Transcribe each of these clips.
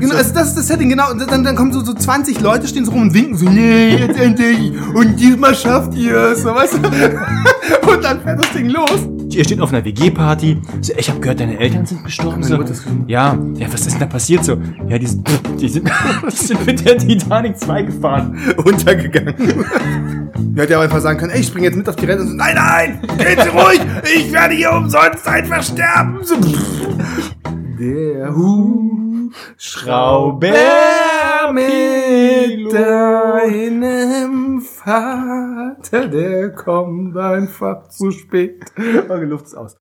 Genau, also das ist das Setting, genau. Und dann, dann kommen so, so 20 Leute, stehen so rum und winken so, nee, jetzt endlich. Und diesmal schafft ihr es. So, weißt du? Und dann fährt das Ding los. Ihr steht auf einer WG-Party. So, ich habe gehört, deine Eltern sind gestorben. So, ja, ja, was ist denn da passiert so? Ja, die, sind- die sind, die sind mit der Titanic 2 gefahren. Untergegangen. Er ja auch einfach sagen können, ey, ich spring jetzt mit auf die Rente und so, nein, nein, geht ruhig, ich werde hier umsonst einfach sterben. So, der Hubschrauber mit deinem Vater, der kommt einfach zu spät. Oh, die Luft ist aus.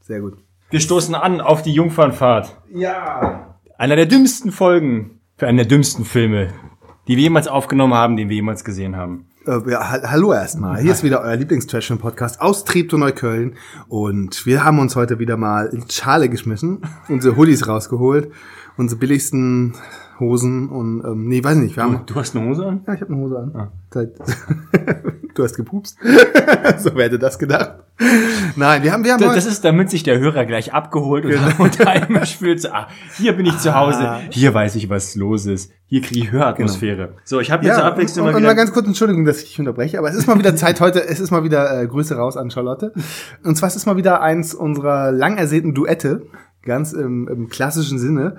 Sehr gut. Wir stoßen an auf die Jungfernfahrt. Ja. Einer der dümmsten Folgen für einen der dümmsten Filme, die wir jemals aufgenommen haben, den wir jemals gesehen haben. Äh, ja, ha- hallo erstmal. Hier ist wieder euer Lieblings-Trash-Podcast aus Treptow Neukölln. Und wir haben uns heute wieder mal in Schale geschmissen, unsere Hoodies rausgeholt, unsere billigsten Hosen und, ähm, nee, weiß nicht, wir haben... Du hast eine Hose an? Ja, ich habe eine Hose an. Seit- du hast gepupst. so wer hätte das gedacht. Nein, wir haben, wir haben Das, das ist, damit sich der Hörer gleich abgeholt und, und einmal spürt, so, ah, hier bin ich zu Hause, hier weiß ich, was los ist, hier kriege ich Höratmosphäre. So, ich habe jetzt zur Ja, Abwechslung und, mal und wieder... mal ganz kurz Entschuldigung, dass ich dich unterbreche, aber es ist mal wieder Zeit heute, es ist mal wieder äh, Grüße raus an Charlotte. Und zwar es ist mal wieder eins unserer lang ersehnten Duette, ganz im, im klassischen Sinne.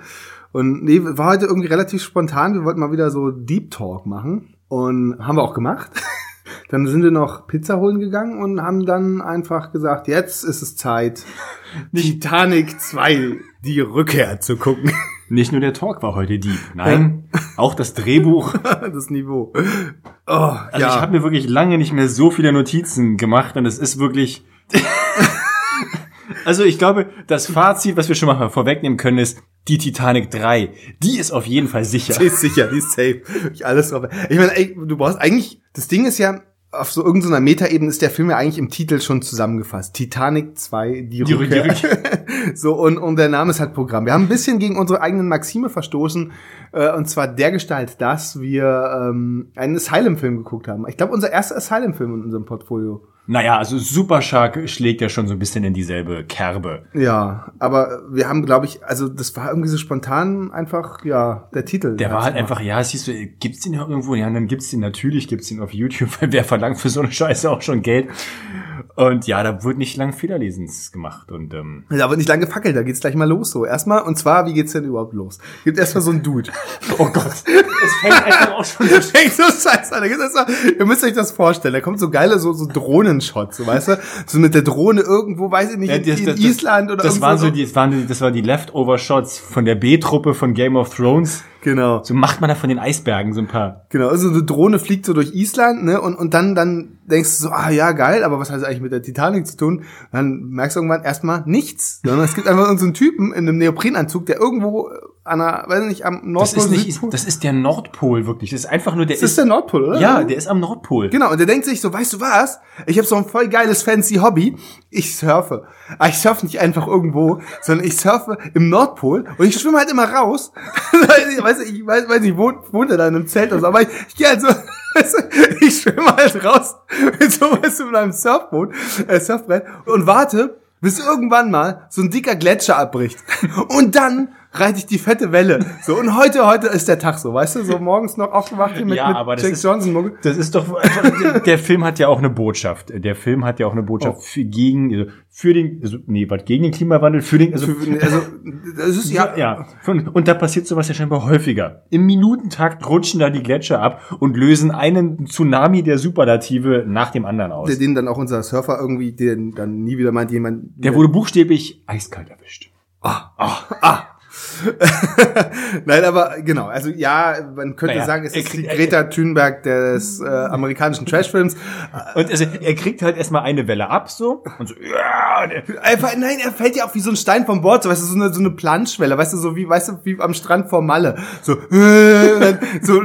Und nee, war heute irgendwie relativ spontan, wir wollten mal wieder so Deep Talk machen und haben wir auch gemacht. Dann sind wir noch Pizza holen gegangen und haben dann einfach gesagt, jetzt ist es Zeit, Titanic 2, die Rückkehr zu gucken. Nicht nur der Talk war heute deep, nein, auch das Drehbuch. das Niveau. Oh, Also ich habe mir wirklich lange nicht mehr so viele Notizen gemacht und es ist wirklich... also ich glaube, das Fazit, was wir schon mal vorwegnehmen können, ist, die Titanic 3, die ist auf jeden Fall sicher. Die ist sicher, die ist safe. Ich alles drauf. Ich meine, du brauchst eigentlich, das Ding ist ja, auf so irgendeiner Metaebene ist der Film ja eigentlich im Titel schon zusammengefasst. Titanic 2, die, Die Rückkehr. Rückkehr. so, und, und der Name ist halt Programm. Wir haben ein bisschen gegen unsere eigenen Maxime verstoßen, äh, und zwar der Gestalt, dass wir ähm, einen Asylum-Film geguckt haben. Ich glaube, unser erster Asylum-Film in unserem Portfolio. Naja, also Super Shark schlägt ja schon so ein bisschen in dieselbe Kerbe. Ja, aber wir haben, glaube ich, also das war irgendwie so spontan einfach, ja, der Titel. Der war halt einfach, ja, siehst du, gibt's den irgendwo? Ja, dann gibt's den, natürlich gibt's den auf YouTube, weil wer verlangt für so eine Scheiße auch schon Geld. Und ja, da wird nicht lang Fehlerlesens gemacht und ähm, Da wird nicht lange gefackelt, da geht's gleich mal los so. Erstmal, und zwar, wie geht's denn überhaupt los? Gibt erstmal so einen Dude. oh Gott, es fängt einfach auch schon Der fängt so scheiße an. Ihr müsst euch das vorstellen, da kommt so geile so, so Drohnenshots, so weißt du? So mit der Drohne irgendwo, weiß ich nicht, in, in Island oder das waren so so. die, das waren die, das waren die Leftover-Shots von der B-Truppe von Game of Thrones. Genau. So macht man da von den Eisbergen so ein paar. Genau, also eine Drohne fliegt so durch Island, ne, und, und dann, dann denkst du so, ah ja, geil, aber was hat das eigentlich mit der Titanic zu tun? Dann merkst du irgendwann erstmal nichts, sondern es gibt einfach so einen Typen in einem Neoprenanzug, der irgendwo an einer, weiß ich nicht, am Das Nordpol, ist nicht, Südpol- das ist der Nordpol wirklich. Das ist einfach nur der das ist der Nordpol, oder? Ja, der ist am Nordpol. Genau, und der denkt sich so, weißt du was? Ich habe so ein voll geiles fancy Hobby. Ich surfe. Aber ich surfe nicht einfach irgendwo, sondern ich surfe im Nordpol und ich schwimme halt immer raus. weißt du, ich weiß, weiß nicht, wohnt, wohnt er da in einem Zelt oder so, aber ich, ich gehe halt so, weißt du, ich schwimme halt raus mit so, weißt du, mit einem Surfboot, äh, Surfbrett und warte, bis irgendwann mal so ein dicker Gletscher abbricht. Und dann reite ich die fette Welle. So, und heute, heute ist der Tag so, weißt du, so morgens noch aufgewacht hier mit, Ja, mit aber das Jack ist- Johnson. Das ist doch der, der Film hat ja auch eine Botschaft. Der Film hat ja auch eine Botschaft Oh. für gegen also für den also, nee, was gegen den Klimawandel, für den also, Also, das ist ja, ja, und, da passiert sowas ja scheinbar häufiger. Im Minutentakt rutschen da die Gletscher ab und lösen einen Tsunami der Superlative nach dem anderen aus. der, den dann auch unser Surfer irgendwie, den dann nie wieder meint jemand. Der wurde buchstäblich eiskalt erwischt. Nein, aber genau, also ja, man könnte Naja, sagen, es ist die kriegt- Greta Thunberg des äh, amerikanischen Trashfilms. Und also, er kriegt halt erstmal eine Welle ab so und so ja, und er- Einfach, nein, er fällt ja auch wie so ein Stein vom Bord, so weißt du, so eine, so eine Planschwelle, weißt du, so wie, weißt du, wie am Strand vor Malle. So, äh, und so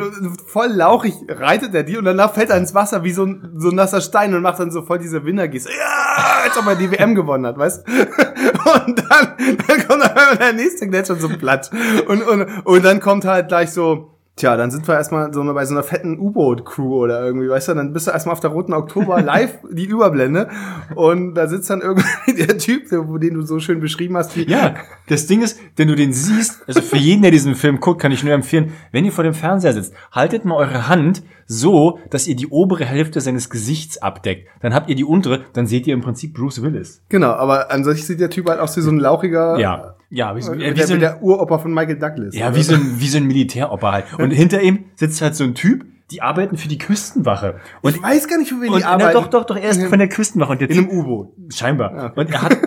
voll lauchig reitet er die und danach fällt er ins Wasser wie so ein, so ein nasser Stein und macht dann so voll diese Winnergieße. Ja, als ob er die WM gewonnen hat, weißt du? Und dann, dann kommt dann der nächste Gletscher so platt. Und, und, und dann kommt halt gleich so, Tja, dann sind wir erstmal so bei so einer fetten U-Boot-Crew oder irgendwie, weißt du, dann bist du erstmal auf der roten Oktober live die Überblende und da sitzt dann irgendwie der Typ, den du so schön beschrieben hast, Ja, das Ding ist, wenn du den siehst, also für jeden, der diesen Film guckt, kann ich nur empfehlen, wenn ihr vor dem Fernseher sitzt, haltet mal eure Hand so, dass ihr die obere Hälfte seines Gesichts abdeckt. Dann habt ihr die untere, dann seht ihr im Prinzip Bruce Willis. Genau, aber an sich sieht der Typ halt aus wie so ein lauchiger, Ja, ja, wie so, wie, äh, wie der, so ein, der Uropa von Michael Douglas. ja, wie so ein, wie so ein Militäroper halt. Und hinter ihm sitzt halt so ein Typ, die arbeiten für die Küstenwache. Und ich weiß gar nicht, für wen Und die na, arbeiten. doch, doch, doch, er ist von der Küstenwache und der In einem U-Boot. Scheinbar. Und er hat,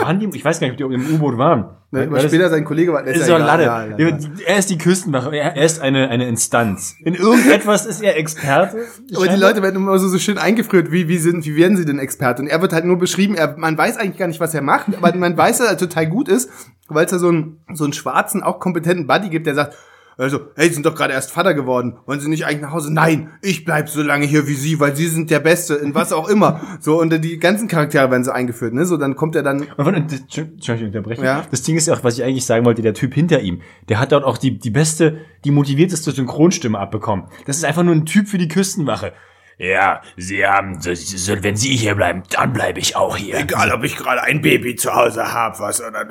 waren die, ich weiß gar nicht, ob die im U-Boot waren. Ne, das- später sein Kollege war, ist ja so ein. Lade. Ja, ja, ja. Er ist die Küstenwache. Er er ist eine, eine Instanz. In irgendetwas ist er Experte. Aber die. Leute werden immer so, so schön eingeführt, wie, wie sind, wie werden sie denn Experte? Und er wird halt nur beschrieben, er, man weiß eigentlich gar nicht, was er macht, aber man weiß, dass er total gut ist, weil es da so einen, so einen schwarzen, auch kompetenten Buddy gibt, der sagt, also, hey, Sie sind doch gerade erst Vater geworden. Wollen Sie nicht eigentlich nach Hause? Nein, ich bleib so lange hier wie Sie, weil Sie sind der Beste in was auch immer. So, und die ganzen Charaktere werden so eingeführt, ne? So, dann kommt er dann, Entschuldigung, ich unterbreche. Ja. Das Ding ist ja auch, was ich eigentlich sagen wollte, der Typ hinter ihm, der hat dort auch die, die beste, die motivierteste Synchronstimme abbekommen. Das ist einfach nur ein Typ für die Küstenwache. Ja, Sie haben, so, so, wenn Sie hier bleiben, dann bleibe ich auch hier. egal ob ich gerade ein Baby zu Hause hab, was, oder,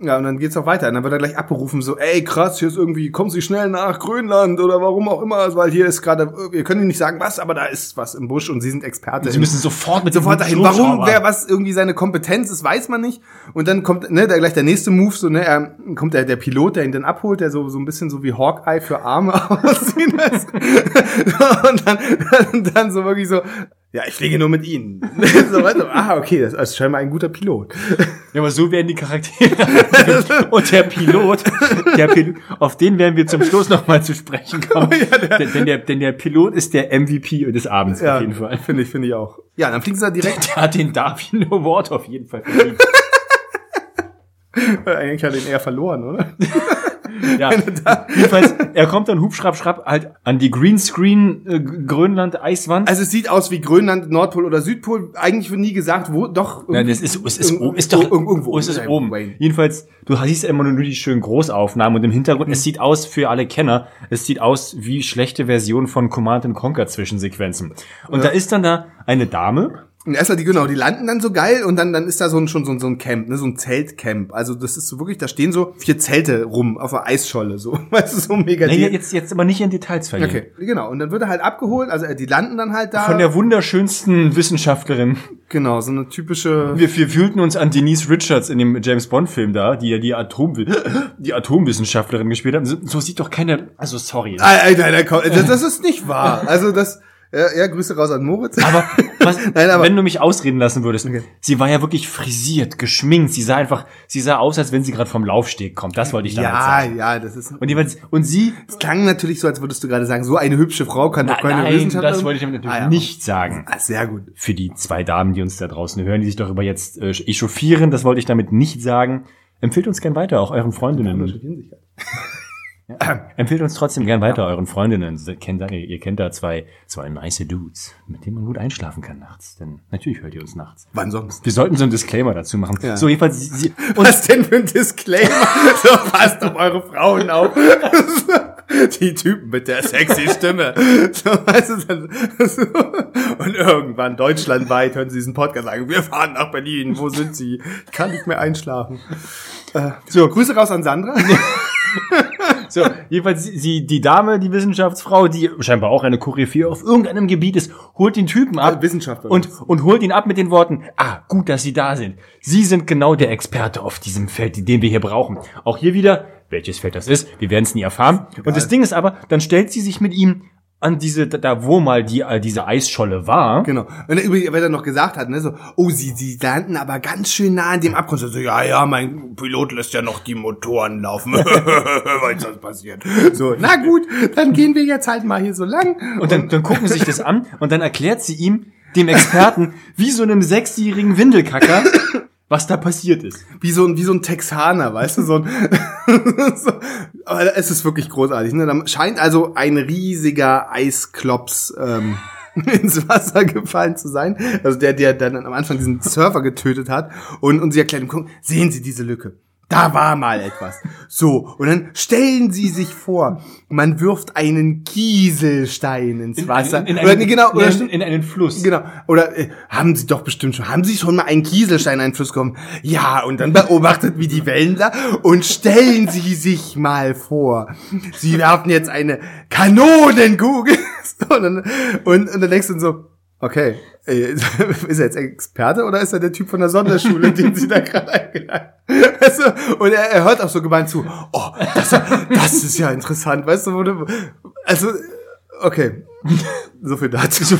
ja, und dann geht's auch weiter. Und dann wird er gleich abberufen, so, ey, krass, hier ist irgendwie, kommen Sie schnell nach Grönland oder warum auch immer, weil hier ist gerade, wir können Ihnen nicht sagen was, aber da ist was im Busch und Sie sind Experte. Sie müssen sofort mit sofort dahin. Warum, wer was irgendwie seine Kompetenz ist, weiß man nicht. Und dann kommt, ne, da gleich der nächste Move, so, ne, er, kommt der, der Pilot, der ihn dann abholt, der so, so ein bisschen so wie Hawkeye für Arme aussehen lässt. und dann, dann so wirklich so, ja, ich fliege nur mit Ihnen. so, du, ah, okay, das ist scheinbar ein guter Pilot. Ja, aber so werden die Charaktere. Und der Pilot, der Pilot, auf den werden wir zum Schluss nochmal zu sprechen kommen. denn, denn, der, denn der Pilot ist der MVP des Abends auf jeden Fall. Finde ich, finde ich auch. Ja, dann fliegen sie da direkt. Der hat den Darwin Award auf jeden Fall verdient. Eigentlich hat er ihn eher verloren, oder? Ja, jedenfalls, er kommt dann Hubschrapp, schrapp halt an die Greenscreen äh, Grönland Eiswand. Also es sieht aus wie Grönland, Nordpol oder Südpol. Eigentlich wird nie gesagt, wo, doch. Nein, das ist, es ist, irgendwo- ist doch, irgendwo. ist es Ja, oben. Wayne. Jedenfalls, du siehst ja immer nur die schönen Großaufnahmen und im Hintergrund, es sieht aus für alle Kenner, es sieht aus wie schlechte Versionen von Command Conquer Zwischensequenzen. Und da ist dann da eine Dame, Und erstmal die, genau, die landen dann so geil und dann, dann ist da so ein, schon so ein, so ein Camp, ne, so ein Zeltcamp. Also das ist so wirklich, da stehen so vier Zelte rum auf der Eisscholle, so, weißt du, so mega. nee, jetzt, jetzt aber nicht in Details verlieren. okay, genau. Und dann wird er halt abgeholt, also äh, die landen dann halt da. Von der wunderschönsten Wissenschaftlerin. genau, so eine typische. Wir, wir fühlten uns an Denise Richards in dem James Bond Film da, die ja die Atom, die Atomwissenschaftlerin gespielt hat. So, sieht doch keine, also sorry. Alter, Alter, komm, das, das ist nicht wahr. Also das, ja, ja, Grüße raus an Moritz. Aber, was, Nein, aber- wenn du mich ausreden lassen würdest, Okay. sie war ja wirklich frisiert, geschminkt. Sie sah einfach, sie sah aus, als wenn sie gerade vom Laufsteg kommt. Das wollte ich damit ja, sagen. ja, das ist. Und jeweils, und sie, Es klang natürlich so, als würdest du gerade sagen, so eine hübsche Frau kann doch keine nein, das wollte ich damit natürlich Ah, ja. nicht sagen. Ah, sehr gut. Für die zwei Damen, die uns da draußen hören, die sich darüber jetzt äh, echauffieren, das wollte ich damit nicht sagen. Empfehlt uns gern weiter, auch euren Freundinnen. Empfehlt uns trotzdem gern weiter euren Freundinnen. Sie kennt, ihr, ihr kennt da zwei, zwei nice Dudes, mit denen man gut einschlafen kann nachts. Denn natürlich hört ihr uns nachts. Wann sonst? Wir sollten so einen Disclaimer dazu machen. Ja. So, jedenfalls, sie, Was denn für ein Disclaimer? so passt auf eure Frauen auf. Die Typen mit der sexy Stimme. So, weißt du, dann, so. Und irgendwann deutschlandweit hören sie diesen Podcast sagen, wir fahren nach Berlin, wo sind sie? Ich kann nicht mehr einschlafen. Äh, so, Grüße raus an Sandra. so, jedenfalls, sie, die Dame, die Wissenschaftsfrau, die scheinbar auch eine Koryphäe auf irgendeinem Gebiet ist, holt den Typen ab. Wissenschaftler. Und, und holt ihn ab mit den Worten, ah, gut, dass Sie da sind. Sie sind genau der Experte auf diesem Feld, den wir hier brauchen. Auch hier wieder, welches Feld das ist, wir werden es nie erfahren. Und das Ding ist aber, dann stellt sie sich mit ihm an diese, da wo mal die, äh, diese Eisscholle war. Genau. Und er übrigens, weil er noch gesagt hat, ne, so, oh, sie, sie landen aber ganz schön nah an dem Abgrund. So, ja, ja, mein Pilot lässt ja noch die Motoren laufen, weil sonst passiert. So, na gut, dann gehen wir jetzt halt mal hier so lang. Und dann, dann gucken sie sich das an und dann erklärt sie ihm, dem Experten, wie so einem sechsjährigen Windelkacker, was da passiert ist. wie so ein, wie so ein Texaner, weißt du, so ein, so, aber es ist wirklich großartig, ne? Da scheint also ein riesiger Eisklops, ähm, ins Wasser gefallen zu sein. Also der, der dann am Anfang diesen Surfer getötet hat. Und, und sie erklärt ihm, guck, sehen Sie diese Lücke. Da war mal etwas. So, und dann stellen Sie sich vor, man wirft einen Kieselstein ins Wasser. In, in, in, oder, einen, genau, oder, in, in einen Fluss. Genau. Oder äh, haben Sie doch bestimmt schon, haben Sie schon mal einen Kieselstein in einen Fluss gekommen? Ja, und dann beobachtet wie die Wellen da und stellen Sie sich mal vor, Sie werfen jetzt eine Kanonenkugel und, dann, und, und dann denkst du so, okay, äh, ist er jetzt Experte oder ist er der Typ von der Sonderschule, den Sie da gerade eingeladen weißt du? Und er, er hört auch so gemeint zu, oh, das, das ist ja interessant, weißt du, wo du, also, okay, so viel dazu.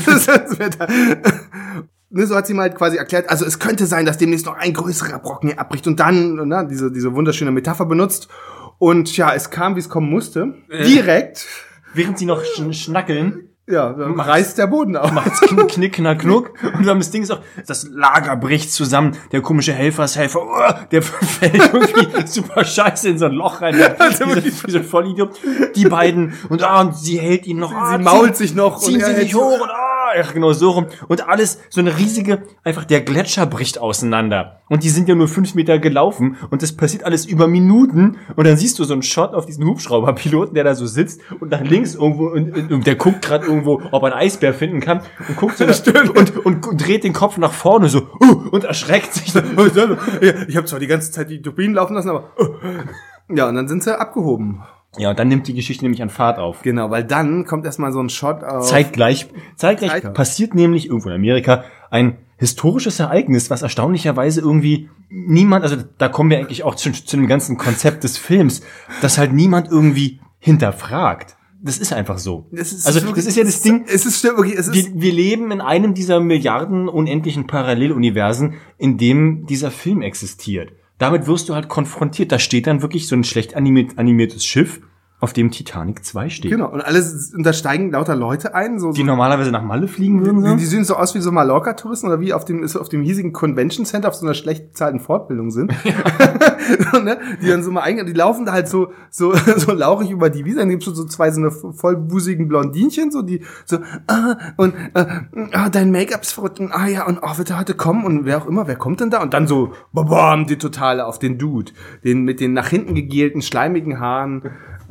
Ne, so hat sie mal quasi erklärt, also es könnte sein, dass demnächst noch ein größerer Brocken hier abbricht und dann ne, diese, diese wunderschöne Metapher benutzt. Und ja, es kam, wie es kommen musste. Äh. Direkt. Während sie noch schn schnacken, Ja, dann reißt der Boden auf. macht's knick, knack, knuck. Und dann das Ding ist auch, das Lager bricht zusammen. Der komische Helfershelfer, oh, der fällt irgendwie super scheiße in so ein Loch rein. Also Dieser, wirklich- dieser Vollidiot. Die beiden, und, ah, und sie hält ihn noch. ah, Sie mault zieh- sich noch Ziehen und sie so- hoch und ah, ja, genau so rum. Und alles, so eine riesige, einfach der Gletscher bricht auseinander. Und die sind ja nur fünf Meter gelaufen und das passiert alles über Minuten. Und dann siehst du so einen Shot auf diesen Hubschrauberpiloten, der da so sitzt und nach links irgendwo und, und, und der guckt gerade irgendwo, ob er einen Eisbär finden kann und guckt so und, und, und dreht den Kopf nach vorne so uh, und erschreckt sich. Ich habe zwar die ganze Zeit die Turbinen laufen lassen, aber ja, und dann sind sie abgehoben. Ja, und dann nimmt die Geschichte nämlich an Fahrt auf. Genau, weil dann kommt erstmal so ein Shot auf. Zeitgleich, zeitgleich Zeit. passiert nämlich irgendwo in Amerika ein historisches Ereignis, was erstaunlicherweise irgendwie niemand, also da kommen wir eigentlich auch zu, zu dem ganzen Konzept des Films, dass halt niemand irgendwie hinterfragt. Das ist einfach so. Ist also wirklich- das ist ja das Ding. Es ist stimmt, wirklich, es ist Wir, wir leben in einem dieser Milliarden unendlichen Paralleluniversen, in dem dieser Film existiert. Damit wirst du halt konfrontiert. Da steht dann wirklich so ein schlecht animiert, animiertes Schiff, auf dem Titanic 2 steht. genau und alles und da steigen lauter Leute ein, so, Die so normalerweise nach Malle fliegen würden. die, So. die sehen so aus wie so Mallorca-Touristen oder wie auf dem, auf dem hiesigen Convention Center auf so einer schlecht bezahlten Fortbildung sind. so, ne? Die dann so mal ein, die laufen da halt so, so, so lauchig über die Wiese. Dann gibt's so zwei so eine vollbusigen Blondinchen, so, die so, ah, und, äh, ah, dein Make-up ist verrückt, und, ah ja, und oh, wird er heute kommen und wer auch immer, wer kommt denn da? Und dann so, bam, die totale auf den Dude, den mit den nach hinten gegelten, schleimigen Haaren,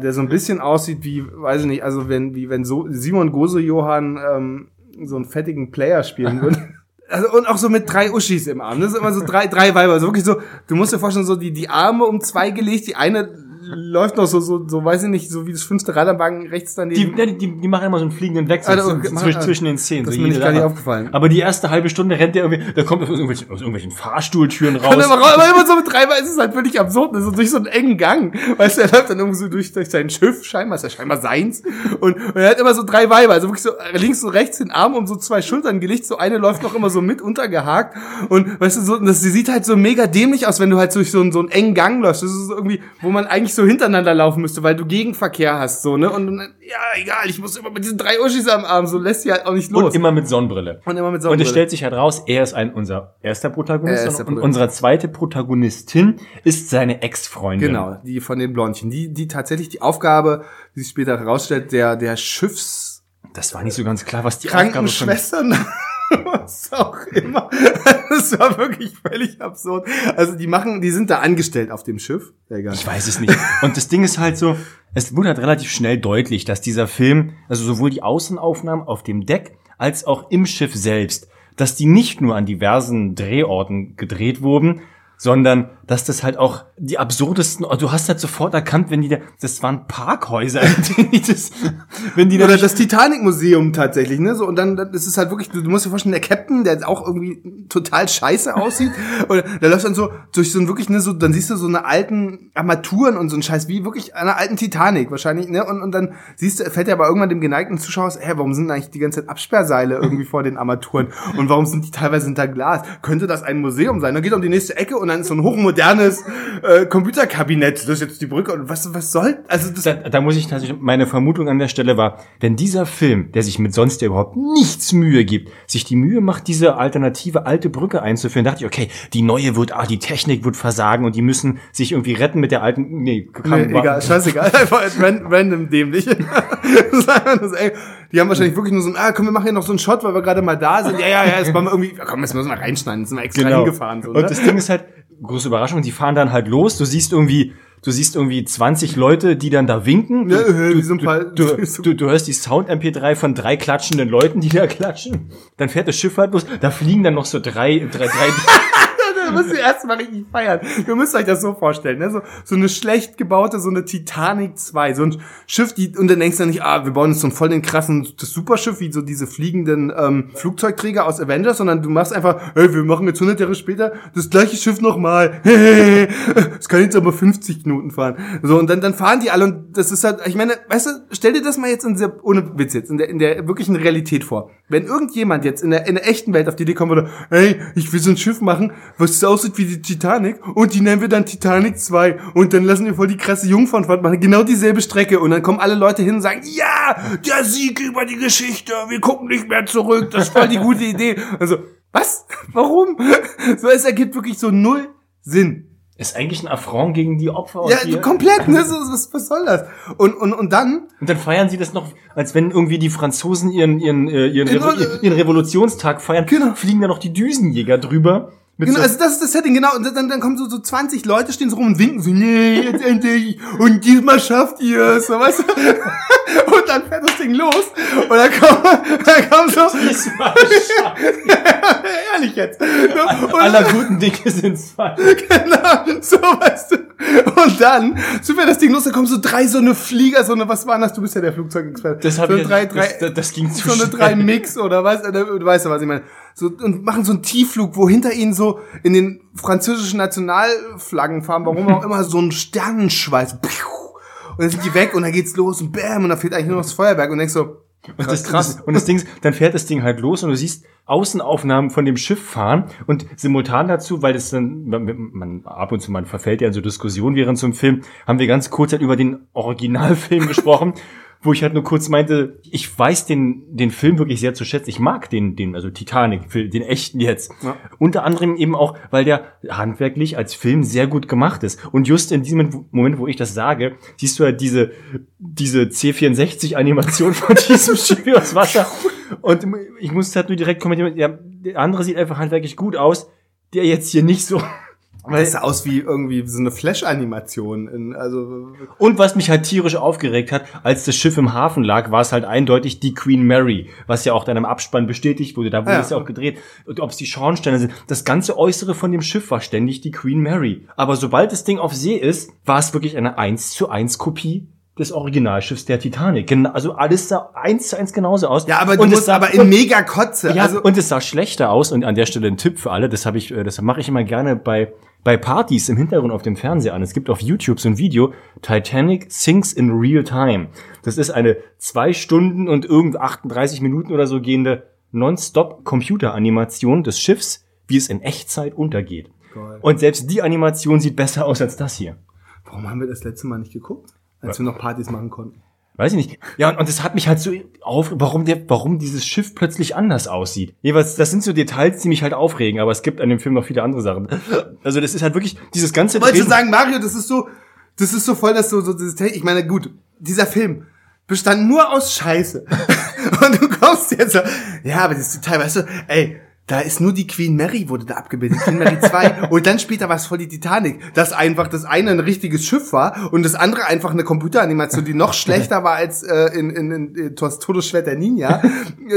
der so ein bisschen aussieht wie, weiß ich nicht, also wenn, wie wenn so Simon Gose Johann ähm, so einen fettigen Player spielen würde. Also, und auch so mit drei Uschis im Arm. Das ist immer so drei, drei Weiber. So wirklich so, du musst dir vorstellen, so die, die Arme um zwei gelegt, die eine läuft noch so, so, so, weiß ich nicht, so wie das fünfte Rad am Wagen rechts daneben. die, die, die machen immer so einen fliegenden Wechsel Also, okay, zwischen, mach- zwischen den Szenen. das so ist mir nicht gar nicht aufgefallen. Aber die erste halbe Stunde rennt der irgendwie, der kommt aus irgendwelchen, aus irgendwelchen Fahrstuhltüren raus. immer, aber immer so mit drei Weiber ist es halt völlig absurd. So durch so einen engen Gang. Weißt du, er läuft dann irgendwie so durch, durch sein Schiff, scheinbar ist ja scheinbar seins. Und, und er hat immer so drei Weiber. Also wirklich so links und rechts den Arm um so zwei Schultern gelegt. So eine läuft noch immer so mit untergehakt. Und weißt du, so, das, sie sieht halt so mega dämlich aus, wenn du halt durch so einen, so einen engen Gang läufst. Das ist so irgendwie, wo man eigentlich so hintereinander laufen müsste, weil du Gegenverkehr hast, so, ne? Und, und ja, egal, ich muss immer mit diesen drei Uschis am Arm, so lässt sie halt auch nicht los. Und immer mit Sonnenbrille. Und immer mit Und Sonnenbrille. es stellt sich halt raus, er ist ein unser erster Protagonist Er und Protagonist. unsere zweite Protagonistin ist seine Ex-Freundin. Genau, die von den Blondchen. Die, die tatsächlich die Aufgabe, die sich später herausstellt, der, der Schiffskrankenschwestern, Das war nicht so ganz klar, was die Aufgabe von was auch immer. Das war wirklich völlig absurd. Also die machen, die sind da angestellt auf dem Schiff. Egal. Ich weiß es nicht. Und das Ding ist halt so, es wurde halt relativ schnell deutlich, dass dieser Film, also sowohl die Außenaufnahmen auf dem Deck als auch im Schiff selbst, dass die nicht nur an diversen Drehorten gedreht wurden, sondern dass das halt auch die absurdesten, du hast halt sofort erkannt, wenn die da, das waren Parkhäuser, die das, wenn die da Oder das Titanic-Museum tatsächlich, ne? So, und dann, dann ist es halt wirklich, du, musst dir vorstellen, der Captain, der auch irgendwie total scheiße aussieht, oder der läuft dann so durch so ein wirklich, ne, so, dann siehst du so eine alten Armaturen und so ein Scheiß, wie wirklich einer alten Titanic wahrscheinlich, ne? Und, und dann siehst du, fällt ja aber irgendwann dem geneigten Zuschauer, aus, hä, warum sind eigentlich die ganze Zeit Absperrseile irgendwie vor den Armaturen? Und warum sind die teilweise hinter Glas? Könnte das ein Museum sein? Dann geht er um die nächste Ecke und dann ist so ein hochmodernes äh, Computerkabinett, das ist jetzt die Brücke und was, was soll, also das, da, da muss ich tatsächlich, meine Vermutung an der Stelle war, wenn dieser Film, der sich mit sonst ja überhaupt nichts Mühe gibt, sich die Mühe macht, diese alternative alte Brücke einzuführen, dachte ich, okay, die neue wird, ah, die Technik wird versagen und die müssen sich irgendwie retten mit der alten, nee, kann, Nee, egal, scheißegal, einfach ran, random dämlich. Die haben wahrscheinlich wirklich nur so ein, ah, komm, wir machen hier noch so einen Shot, weil wir gerade mal da sind. Ja, ja, ja, jetzt machen wir irgendwie, komm, jetzt müssen wir reinschneiden, jetzt sind wir extra Genau. hingefahren. So, und ne? das Ding ist halt, große Überraschung, die fahren dann halt los, du siehst irgendwie, du siehst irgendwie 20 Leute, die dann da winken. Du, du, du, du, du hörst die Sound-MP3 von drei klatschenden Leuten, die da klatschen. Dann fährt das Schiff halt los, da fliegen dann noch so drei, drei, drei, Müsst ihr erstmal richtig feiern. Ihr müsst euch das so vorstellen, ne? So, so eine schlecht gebaute, so eine Titanic 2, so ein Schiff, die, und dann denkst du nicht, ah, wir bauen jetzt so einen voll den krassen, das Superschiff, wie so diese fliegenden ähm, Flugzeugträger aus Avengers, sondern du machst einfach, hey, wir machen jetzt 100 Jahre später das gleiche Schiff nochmal. Es kann jetzt aber 50 Minuten fahren. So, und dann, dann fahren die alle und das ist halt, ich meine, weißt du, stell dir das mal jetzt in der, ohne Witz jetzt, in der, in der wirklichen Realität vor. Wenn irgendjemand jetzt in der, in der echten Welt auf die Idee kommen würde, hey, ich will so ein Schiff machen, was aussieht wie die Titanic und die nennen wir dann Titanic 2 und dann lassen wir voll die krasse Jungfernfahrt machen, genau dieselbe Strecke und dann kommen alle Leute hin und sagen, ja, der Sieg über die Geschichte, wir gucken nicht mehr zurück, das voll die gute Idee. Also, was? Warum? So, es ergibt wirklich so null Sinn. Ist eigentlich ein Affront gegen die Opfer. und Ja, die, komplett, ne? Was, was soll das? Und, und, und dann, Und dann feiern sie das noch, als wenn irgendwie die Franzosen ihren, ihren, äh, ihren, Genau, Revo- ihren Revolutionstag feiern, Genau. fliegen da noch die Düsenjäger drüber. Genau, so, also das ist das Setting, genau. Und dann, dann kommen so, so 20 Leute, stehen so rum und winken so, nee, jetzt endlich. Und diesmal schafft ihr es, so, weißt du? Und dann fährt das Ding los. Und dann kommt, dann kommt so, Diesmal ehrlich jetzt. So, aller guten Dinge sind zwei. genau, so, weißt du. Und dann, so fährt das Ding los, da kommen so drei so eine Flieger, so eine, was waren das? Du bist ja der Flugzeugexperte. Das so ich- drei, drei, das- das ging zu So eine schnell. drei Mix oder was? Du weißt ja, was ich meine. So, und machen so einen Tiefflug, wo hinter ihnen so in den französischen Nationalflaggen fahren, warum auch immer, so ein Sternenschweiß. Und dann sind die weg und dann geht's los und bam, und dann fehlt eigentlich nur noch das Feuerwerk und denkst so, Und das, krass. Und das Ding, ist, dann fährt das Ding halt los und du siehst Außenaufnahmen von dem Schiff fahren und simultan dazu, weil das dann, man, man ab und zu man verfällt ja in so Diskussionen während so einem Film, haben wir ganz kurz halt über den Originalfilm gesprochen, wo ich halt nur kurz meinte, ich weiß den, den Film wirklich sehr zu schätzen. Ich mag den, den, also Titanic, den echten jetzt. Ja. Unter anderem eben auch, weil der handwerklich als Film sehr gut gemacht ist. Und just in diesem Moment, wo ich das sage, siehst du halt diese, diese C64-Animation von diesem Schiff aus Wasser. Und ich muss halt nur direkt kommentieren, ja, der andere sieht einfach handwerklich gut aus, der jetzt hier nicht so. Das sah aus wie irgendwie so eine Flash-Animation. Also, Und was mich halt tierisch aufgeregt hat, als das Schiff im Hafen lag, war es halt eindeutig die Queen Mary, was ja auch dann im Abspann bestätigt wurde, da wurde Ja. es ja auch gedreht, und ob es die Schornsteine sind. Das ganze Äußere von dem Schiff war ständig die Queen Mary. Aber sobald das Ding auf See ist, war es wirklich eine 1 zu 1 Kopie des Originalschiffs der Titanic. Genau, also alles sah eins zu eins genauso aus. ja, aber du Und es musst sah- aber in mega Kotze. ja, also, und es sah schlechter aus und an der Stelle ein Tipp für alle, das habe ich, äh, das mache ich immer gerne bei bei Partys im Hintergrund auf dem Fernseher an. Es gibt auf YouTube so ein Video, Titanic sinks in real time. Das ist eine zwei Stunden und irgend 38 Minuten oder so gehende Nonstop Computeranimation des Schiffs, wie es in Echtzeit untergeht. Geil. Und selbst die Animation sieht besser aus als das hier. warum haben wir das letzte Mal nicht geguckt? Als wir noch Partys machen konnten. Weiß ich nicht. Ja, und, und das hat mich halt so auf, warum der, warum dieses Schiff plötzlich anders aussieht. Jeweils, das sind so Details, die mich halt aufregen, aber es gibt an dem Film noch viele andere Sachen. Also das ist halt wirklich dieses ganze Wolltest du sagen, Mario, das ist so, das ist so voll, dass so, so dieses, ich meine, gut, dieser Film bestand nur aus Scheiße. Und du kommst jetzt so, ja, aber das Detail, weißt du, ey, da ist nur die Queen Mary wurde da abgebildet, Queen Mary 2. und dann später war es voll die Titanic, dass einfach das eine ein richtiges Schiff war und das andere einfach eine Computeranimation, die noch schlechter war als äh, in, in, in, in Todesschwert der Ninja.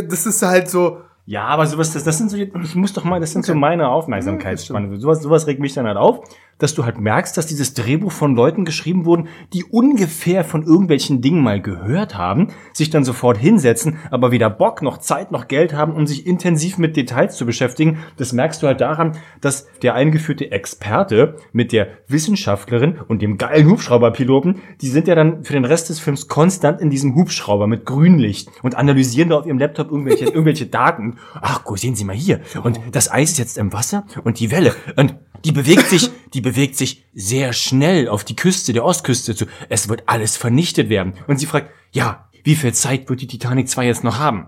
Das ist halt so, Ja, aber sowas, das, das sind so, ich muss doch mal, das sind so meine Aufmerksamkeitsspanne. sowas, sowas regt mich dann halt auf, dass du halt merkst, dass dieses Drehbuch von Leuten geschrieben wurden, die ungefähr von irgendwelchen Dingen mal gehört haben, sich dann sofort hinsetzen, aber weder Bock noch Zeit noch Geld haben, um sich intensiv mit Details zu beschäftigen. Das merkst du halt daran, dass der eingeführte Experte mit der Wissenschaftlerin und dem geilen Hubschrauberpiloten, die sind ja dann für den Rest des Films konstant in diesem Hubschrauber mit Grünlicht und analysieren da auf ihrem Laptop irgendwelche, irgendwelche Daten. Ach, guck, sehen Sie mal hier. Und das Eis ist jetzt im Wasser und die Welle. Und die bewegt sich, die bewegt sich sehr schnell auf die Küste der Ostküste zu. Es wird alles vernichtet werden. Und sie fragt, ja, wie viel Zeit wird die Titanic 2 jetzt noch haben?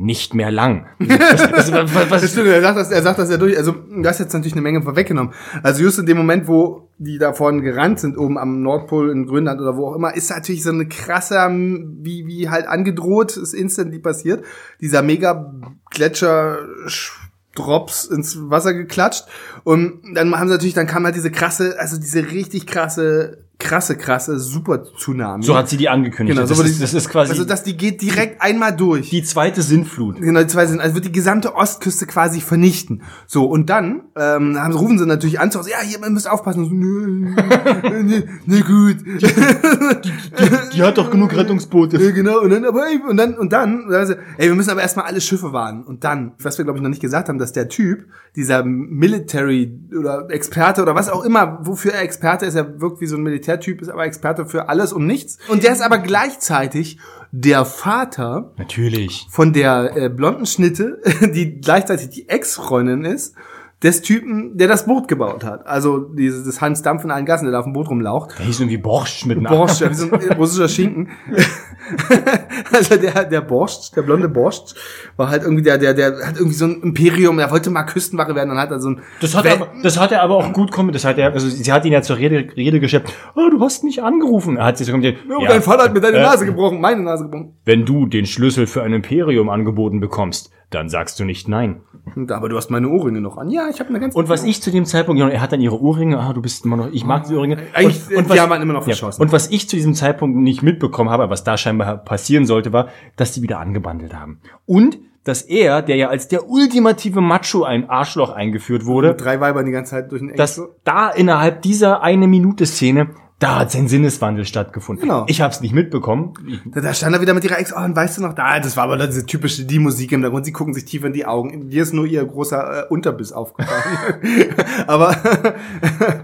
Nicht mehr lang. Das, das, was, was, Das stimmt, er sagt das, er sagt das ja durch. Also, du hast jetzt natürlich eine Menge vorweggenommen. Also, just in dem Moment, wo die da vorne gerannt sind, oben am Nordpol in Grönland oder wo auch immer, ist natürlich so eine krasse, wie, wie halt angedroht, ist instantly passiert. Dieser mega Gletscher, Drops ins Wasser geklatscht. Und dann haben sie natürlich, dann kam halt diese krasse, also diese richtig krasse, krasse, krasse Super-Tsunami. So hat sie die angekündigt. Genau, so das, wurde ist, die- das ist quasi Also, dass die geht direkt einmal durch. die zweite Sintflut. Genau, die zwei sind, also wird die gesamte Ostküste quasi vernichten. So, und dann ähm, haben, rufen sie natürlich an, so, ja, hier, ihr müsst aufpassen. So, nö, nö, nö, gut. Die hat doch genug Rettungsboote. Ja, genau, und dann, aber, ey, und dann, und dann, sie, ey, wir müssen aber erstmal alle Schiffe warnen. Und dann, was wir, glaube ich, noch nicht gesagt haben, dass der Typ, dieser Military oder Experte oder was auch immer, wofür er Experte ist, er wirkt wie so ein Militärtyp, ist aber Experte für alles und nichts. Und der ist aber gleichzeitig der Vater Natürlich. von der äh, blonden Schnitte, die gleichzeitig die Ex-Freundin ist, des Typen, der das Boot gebaut hat. Also dieses das Hans Dampf in allen Gassen, der da auf dem Boot rumlaucht. Der hieß irgendwie Borscht mit Namen. Borscht, ja, wie so ein russischer Schinken. also der, der Borscht, der blonde Borscht, war halt irgendwie der, der, der hat irgendwie so ein Imperium, er wollte mal Küstenwache werden, dann hat er so ein Das hat, aber, das hat er aber auch gut kommen. Das hat er, also sie hat ihn ja zur Rede, Rede geschleppt. Oh, du hast mich angerufen. Er hat sich so kommentiert. Oh, ja, dein Vater hat mir deine äh, Nase gebrochen, meine Nase gebrochen. Wenn du den Schlüssel für ein Imperium angeboten bekommst, dann sagst du nicht nein. Aber du hast meine Ohrringe noch an. Ja, ich habe eine ganz Und was ich zu dem Zeitpunkt, genau, er hat dann ihre Ohrringe, ah, du bist immer noch, ich mag die Ohrringe. Eigentlich, und, und die was, haben immer noch ja, verschossen. und was ich zu diesem Zeitpunkt nicht mitbekommen habe, was da scheinbar passieren sollte, war, dass die wieder angebandelt haben. Und, dass er, der ja als der ultimative Macho ein Arschloch eingeführt wurde, mit drei Weibern die ganze Zeit durch den Eng- dass da innerhalb dieser eine Minute Szene, da hat sein Sinneswandel stattgefunden. Genau. Ich habe es nicht mitbekommen. Da, da stand er wieder mit ihrer Ex, oh, und weißt du noch, da, das war aber diese typische die Musik im Hintergrund, sie gucken sich tief in die Augen. Dir ist nur ihr großer äh, Unterbiss aufgefallen. aber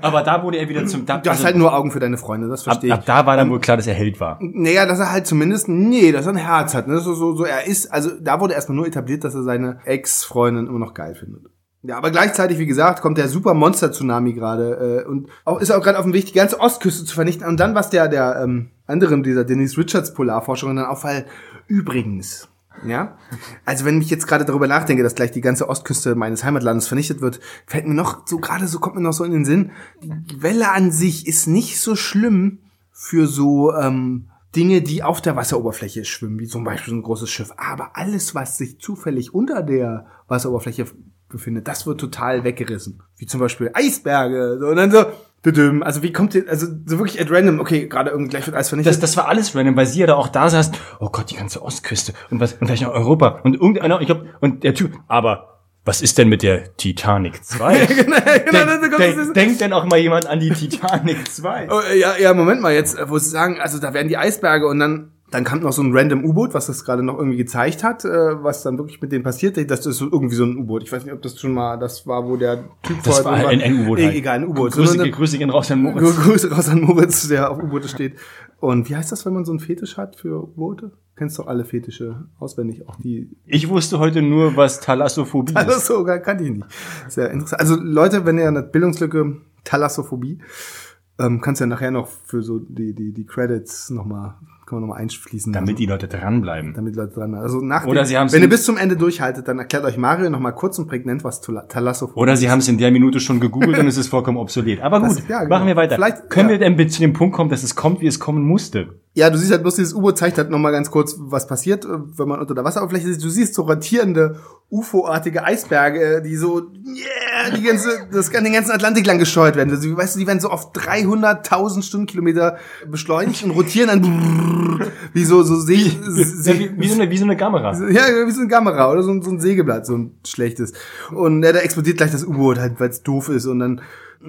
aber da wurde er wieder zum. Da, du hast also halt nur Augen für deine Freunde, das ab, verstehe ich. ab da war dann wohl klar, dass er Held war. Naja, dass er halt zumindest, nee, dass er ein Herz hat. Ne? So, so, so, er ist, also da wurde erstmal nur etabliert, dass er seine Ex-Freundin immer noch geil findet. Ja, aber gleichzeitig, wie gesagt, kommt der super Monster-Tsunami gerade äh, und auch, ist auch gerade auf dem Weg, die ganze Ostküste zu vernichten. Und dann, was der, der ähm, anderen, dieser Denise Richards Polarforscherin dann auffällt, übrigens, ja, also wenn ich jetzt gerade darüber nachdenke, dass gleich die ganze Ostküste meines Heimatlandes vernichtet wird, fällt mir noch so gerade so kommt mir noch so in den Sinn, die Welle an sich ist nicht so schlimm für so ähm, Dinge, die auf der Wasseroberfläche schwimmen, wie zum Beispiel so ein großes Schiff. Aber alles, was sich zufällig unter der Wasseroberfläche befindet, das wird total weggerissen. Wie zum Beispiel Eisberge. So, und dann so, also wie kommt ihr, also so wirklich at random, okay, gerade irgendwie gleich wird Eis vernichtet. Das, das war alles random, weil sie ja da auch da saß. Oh Gott, die ganze Ostküste und was und vielleicht noch Europa und irgendeiner, ich glaub, und der Typ. Aber was ist denn mit der Titanic 2? genau, kommt Denk, dieses- denkt denn auch mal jemand an die Titanic 2? Oh, ja, ja, Moment mal jetzt, wo sie sagen, also da werden die Eisberge und dann dann kam noch so ein random U-Boot, was das gerade noch irgendwie gezeigt hat, äh, was dann wirklich mit denen passiert. Das ist so irgendwie so ein U-Boot. Ich weiß nicht, ob das schon mal das war, wo der Typ Das vorher war ein- ein U-Boot Nee, halt. egal, ein U-Boot. Grüße, Sondern- Grüße gehen raus an Moritz. Grüße raus an Moritz, der auf U-Boote steht. Und wie heißt das, wenn man so einen Fetisch hat für U-Boote? Kennst doch alle Fetische auswendig, auch die. Ich wusste heute nur, was Thalassophobie Also ist. sogar kannte ich nicht. Sehr interessant. Also Leute, wenn ihr eine Bildungslücke Thalassophobie, ähm, kannst du ja nachher noch für so die die die Credits noch mal kann man noch mal einfließen. Damit lassen. die Leute dranbleiben. damit die Leute dran. Also nach Oder dem- sie haben's wenn ihr bis zum Ende durchhaltet, dann erklärt euch Mario noch mal kurz und prägnant, was Thalassophobie Oder sie haben es in der Minute schon gegoogelt und es ist vollkommen obsolet. Aber gut, Das- ja, genau. machen wir weiter. Vielleicht- Können ja. wir denn zu dem Punkt kommen, dass es kommt, wie es kommen musste? Ja, du siehst halt bloß dieses U-Boot zeigt halt noch mal ganz kurz, was passiert, äh, wenn man unter der Wasseroberfläche ist. Du siehst so rotierende UFO-artige Eisberge, äh, die so, yeah, die ganze, das kann den ganzen Atlantik lang gesteuert werden. Also, weißt du, die werden so auf 300.000 Stundenkilometer beschleunigt und rotieren dann wie so, so See, Ja, See, wie, wie, so eine, wie so eine Kamera. ja, wie so eine Kamera oder so ein, so ein Sägeblatt, so ein schlechtes. Und ja, da explodiert gleich das U-Boot halt, weil es doof ist. Und dann,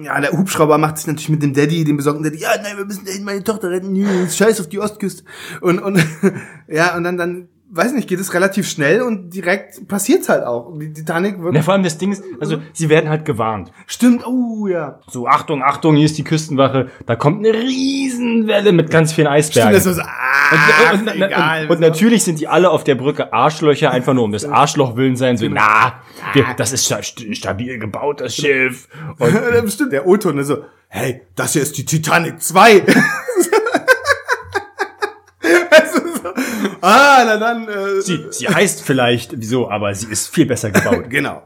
ja, der Hubschrauber macht sich natürlich mit dem Daddy, dem besorgten Daddy, ja, nein, wir müssen dahin meine Tochter retten, scheiß auf die Ostküste. Und, und, ja, und dann, dann, weiß nicht, geht es relativ schnell und direkt passiert's halt auch. Die Titanic wird, Ja, vor allem das Ding ist, also sie werden halt gewarnt. stimmt, oh, ja. So, Achtung, Achtung, hier ist die Küstenwache. Da kommt eine Riesenwelle mit ganz vielen Stimmt, Eisbergen. das ist ah, und, und, egal. und, und natürlich sind die alle auf der Brücke Arschlöcher, einfach nur um des Arschloch willen sein. So, na, wir, das ist sta- st- stabil gebaut, das Schiff. Und Stimmt, der O-Ton ist so, hey, das hier ist die Titanic 2. Also so, Ah, na dann. Äh, Sie, sie heißt vielleicht wieso, aber sie ist viel besser gebaut. genau.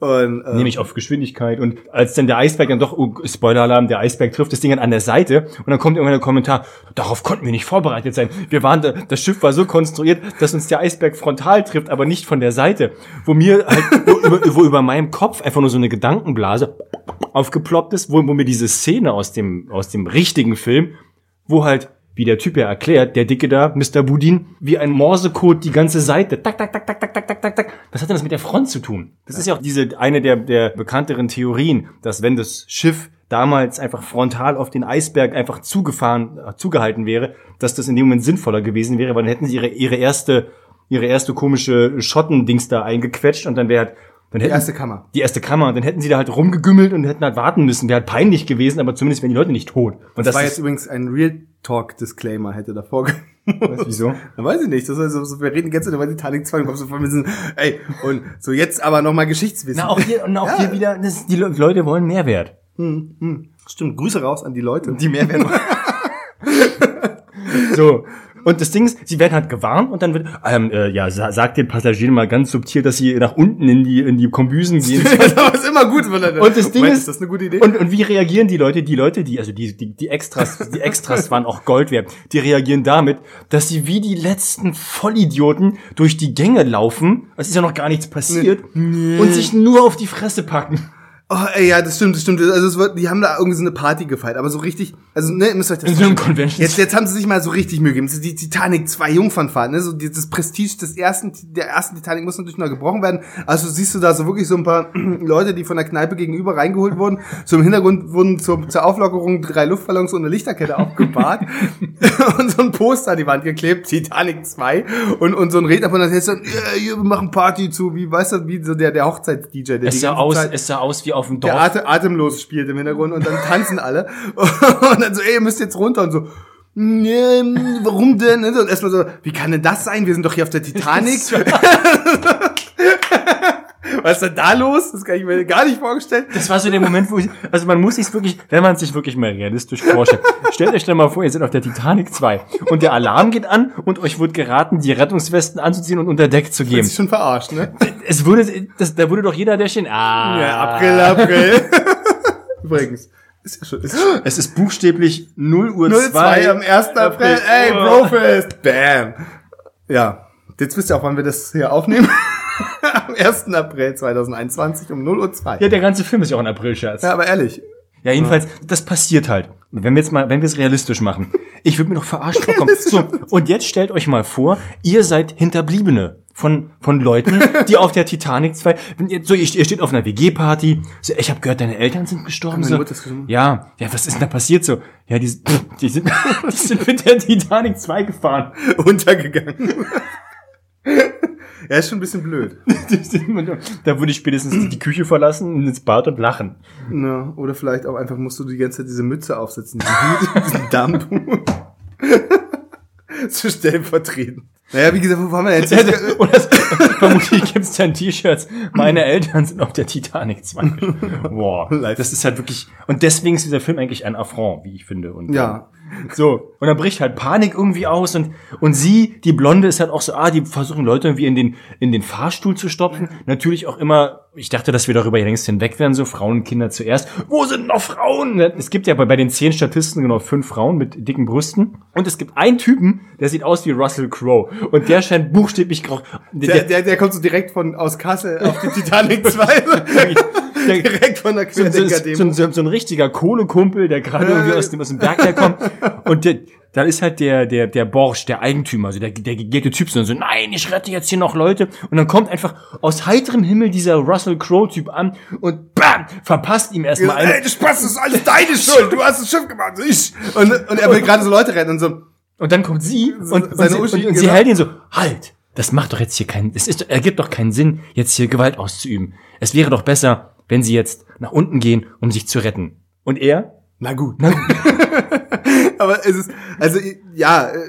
Und, äh, Nämlich auf Geschwindigkeit. Und als dann der Eisberg dann doch, oh, Spoiler-Alarm, der Eisberg trifft das Ding dann an der Seite und dann kommt irgendwann der Kommentar, darauf konnten wir nicht vorbereitet sein. Wir waren, da, das Schiff war so konstruiert, dass uns der Eisberg frontal trifft, aber nicht von der Seite. Wo mir halt, wo, über, wo über meinem Kopf einfach nur so eine Gedankenblase aufgeploppt ist, wo, wo mir diese Szene aus dem, aus dem richtigen Film, wo halt wie der Typ ja erklärt, der Dicke da, Mr. Budin, wie ein Morsecode die ganze Seite. Tak, tak, tak, tak, tak, tak, tak, tak, tak. Was hat denn das mit der Front zu tun? Das ist ja auch diese, eine der, der bekannteren Theorien, dass wenn das Schiff damals einfach frontal auf den Eisberg einfach zugefahren, äh, zugehalten wäre, dass das in dem Moment sinnvoller gewesen wäre, weil dann hätten sie ihre, ihre erste, ihre erste komische Schottendings da eingequetscht und dann wäre halt, dann die hätten, erste Kammer. die erste Kammer. Dann hätten sie da halt rumgegümmelt und hätten halt warten müssen. Wäre halt peinlich gewesen, aber zumindest wären die Leute nicht tot. Und Das war ist- jetzt übrigens ein Real Talk Disclaimer, hätte davor Was, wieso? Dann weiß ich nicht. Das so, wir reden die ganze Zeit über Titanic 2 und kommst du vor mit diesem, ey, und so jetzt aber nochmal Geschichtswissen. Na, auch hier, und auch Ja. hier wieder, das, die Le- Leute wollen Mehrwert. Hm, hm. Stimmt, Grüße raus an die Leute. Die Mehrwert. so. Und das Ding ist, sie werden halt gewarnt und dann wird, ähm, äh, ja, sa sagt den Passagieren mal ganz subtil, dass sie nach unten in die, in die Kombüsen gehen. das ist immer gut. Wenn er, Und das Ding Moment, ist- das eine gute Idee? Und, und wie reagieren die Leute? Die Leute, die, also die, die, die Extras, die Extras waren auch Gold wert. Die reagieren damit, dass sie wie die letzten Vollidioten durch die Gänge laufen. Es ist ja noch gar nichts passiert. Und sich nur auf die Fresse packen. Oh, ey, ja, das stimmt, das stimmt. Also es wird, die haben da irgendwie so eine Party gefeiert, aber so richtig, also ne, ihr müsst euch das In so einem. Convention. Jetzt, jetzt haben sie sich mal so richtig Mühe gegeben. Das ist die Titanic 2 Jungfernfahrt, ne? So dieses Prestige des ersten, der ersten Titanic muss natürlich noch gebrochen werden. Also siehst du da so wirklich so ein paar Leute, die von der Kneipe gegenüber reingeholt wurden. So im Hintergrund wurden zur, zur Auflockerung drei Luftballons und eine Lichterkette aufgebahrt und so ein Poster an die Wand geklebt, Titanic 2 und, und so ein Redner von der Hälfte, hier, wir machen Party zu, wie, weißt du, wie so der, der Hochzeits-DJ, der Es sah aus, Zeit- es sah aus wie auf dem der Dorf. Atem, atemlos spielt im Hintergrund und dann tanzen alle. Und dann so, ey, ihr müsst jetzt runter und so. Nee, warum denn? Und erstmal so, wie kann denn das sein? Wir sind doch hier auf der Titanic. Was ist denn da los? Das kann ich mir gar nicht vorstellen. Das war so der Moment, wo ich, also man muss sich wirklich, wenn man sich wirklich mal realistisch vorstellt, stellt euch dann mal vor, ihr seid auf der Titanic 2 und der Alarm geht an und euch wird geraten, die Rettungswesten anzuziehen und unter Deck zu Das geben. ist schon verarscht, ne? Es würde, das, da würde doch jeder, der stehen, ah, Ja, April, April. Übrigens. Ist ja schon, ist schon. es ist buchstäblich 0 Uhr 02 2 am 1. April. Ey, Brofist. Bam. Ja. Jetzt wisst ihr auch, wann wir das hier aufnehmen. am 1. April 2021 um 0 Uhr 2. Ja, der ganze Film ist ja auch ein April-Scherz. Ja, aber ehrlich. Ja, jedenfalls, das passiert halt. Wenn wir jetzt mal, wenn wir es realistisch machen. Ich würde mir doch verarscht vorkommen. So, und jetzt stellt euch mal vor, ihr seid Hinterbliebene von, von Leuten, die auf der Titanic 2, wenn ihr, so, ihr, ihr steht auf einer WG-Party, so, ich habe gehört, deine Eltern sind gestorben. So, ja, ja, was ist denn da passiert so? Ja, die, die sind, die sind mit der Titanic 2 gefahren. Untergegangen. Ja, ist schon ein bisschen blöd. Da würde ich spätestens die Küche verlassen, ins Bad und lachen. Ja, oder vielleicht auch einfach musst du die ganze Zeit diese Mütze aufsetzen, diesen Hut, diesen Dampf. Zu stellvertretend. Naja, wie gesagt, wo waren wir jetzt? Oder es- vermutlich gibt's dann T-Shirts. Meine Eltern sind auf der Titanic 2. Boah, das ist halt wirklich. Und deswegen ist dieser Film eigentlich ein Affront, wie ich finde. Und Ja. So. Und dann bricht halt Panik irgendwie aus und und sie, die Blonde, ist halt auch so, ah, die versuchen Leute irgendwie in den in den Fahrstuhl zu stopfen. Natürlich auch immer. Ich dachte, dass wir darüber längst hinweg wären, so Frauen und Kinder zuerst. Wo sind noch Frauen? Es gibt ja bei, bei den zehn Statisten genau fünf Frauen mit dicken Brüsten. Und es gibt einen Typen, der sieht aus wie Russell Crowe. Und der scheint buchstäblich grau. Der, der, der kommt so direkt von aus Kassel auf die Titanic 2. der, direkt von der so, so, so, Querdenker-Demo. so, so ein richtiger Kohlekumpel, der gerade irgendwie aus dem, aus dem Berg herkommt. Und der, da ist halt der, der, der Borsch, der Eigentümer, also der, der gegelte Typ, so, so, nein, ich rette jetzt hier noch Leute. Und dann kommt einfach aus heiterem Himmel dieser Russell Crowe-Typ an und bam, verpasst ihm erstmal eine. Ey, du Spaß, das ist alles deine Schuld. Du hast das Schiff gemacht, ich. Und, und er will gerade so Leute retten und so. Und dann kommt sie und, und, seine sie, und, Uschi, und sie genau. hält ihn so, halt, das macht doch jetzt hier keinen, es ist, ergibt doch keinen Sinn, jetzt hier Gewalt auszuüben. Es wäre doch besser, wenn sie jetzt nach unten gehen, um sich zu retten. Und er? Na gut. Aber es ist, also, ja, äh,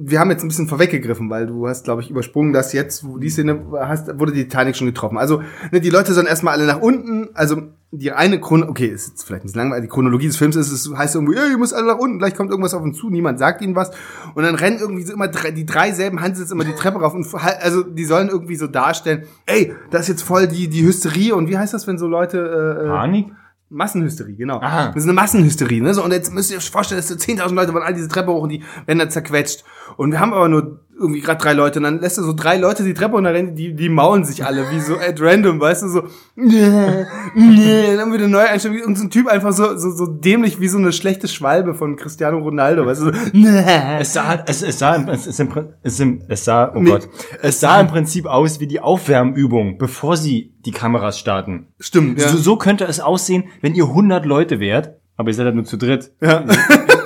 wir haben jetzt ein bisschen vorweggegriffen, weil du hast, glaube ich, übersprungen, dass jetzt, wo die Szene hast, wurde die Titanic schon getroffen. Also ne, die Leute sollen erstmal alle nach unten, also die eine Chron okay, ist jetzt vielleicht nicht langweilig, die Chronologie des Films ist, es heißt irgendwie, ihr müsst alle nach unten, gleich kommt irgendwas auf uns zu, niemand sagt ihnen was. Und dann rennen irgendwie so immer drei, die drei selben Hansels immer die Treppe rauf und also die sollen irgendwie so darstellen, ey, das ist jetzt voll die, die Hysterie und wie heißt das, wenn so Leute äh, Panik? Massenhysterie, genau. Aha. Das ist eine Massenhysterie, ne? So, und jetzt müsst ihr euch vorstellen, dass so 10.000 Leute wollen all diese Treppe hoch und die werden dann zerquetscht. Und wir haben aber nur irgendwie gerade drei Leute und dann lässt er so drei Leute die Treppe und dann rennen die, die maulen sich alle, wie so at random, weißt du, so, nee, nee, dann wieder neu einstellen und so ein Typ einfach so, so, so dämlich wie so eine schlechte Schwalbe von Cristiano Ronaldo, weißt du, so, nee. Es sah, es, es sah, es, ist im, es, im, es sah, oh Nee. Gott, es sah im Prinzip aus wie die Aufwärmübung, bevor sie die Kameras starten. Stimmt, ja. So, so könnte es aussehen, wenn ihr 100 Leute wärt, aber ihr seid halt nur zu dritt. ja.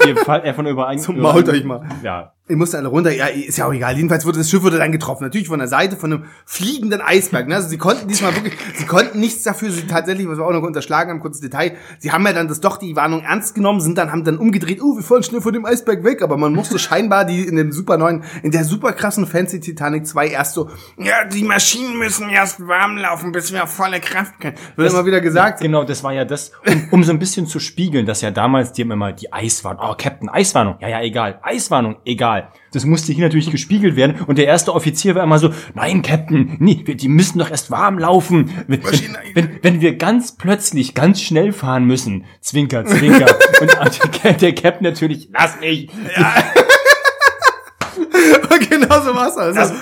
ihr fallt einfach nur über einen. So, mault euch mal. Ja. Ihr musst alle runter, ja, ist ja auch egal. Jedenfalls wurde das Schiff wurde dann getroffen. Natürlich von der Seite von einem fliegenden Eisberg. Ne? Also sie konnten diesmal wirklich, sie konnten nichts dafür. Sie tatsächlich, was wir auch noch unterschlagen haben, kurzes Detail. Sie haben ja dann das doch die Warnung ernst genommen, sind dann haben dann umgedreht. Oh, wir fallen schnell von dem Eisberg weg. Aber man musste scheinbar die in dem super neuen, in der super krassen Fancy Titanic 2 erst so, ja, die Maschinen müssen erst warm laufen, bis wir auf volle Kraft können. Wird immer wieder gesagt. Genau, das war ja das, um, um so ein bisschen zu spiegeln, dass ja damals die haben immer die Eiswarnung, oh Captain, Eiswarnung, ja, ja, egal, Eiswarnung, egal. Das musste hier natürlich gespiegelt werden und der erste Offizier war immer so, nein, Captain, nee, wir- die müssen doch erst warm laufen. Wenn, wenn, wenn wir ganz plötzlich ganz schnell fahren müssen, zwinker, zwinker. und der, der Captain natürlich, lass mich, genau so war's. Also,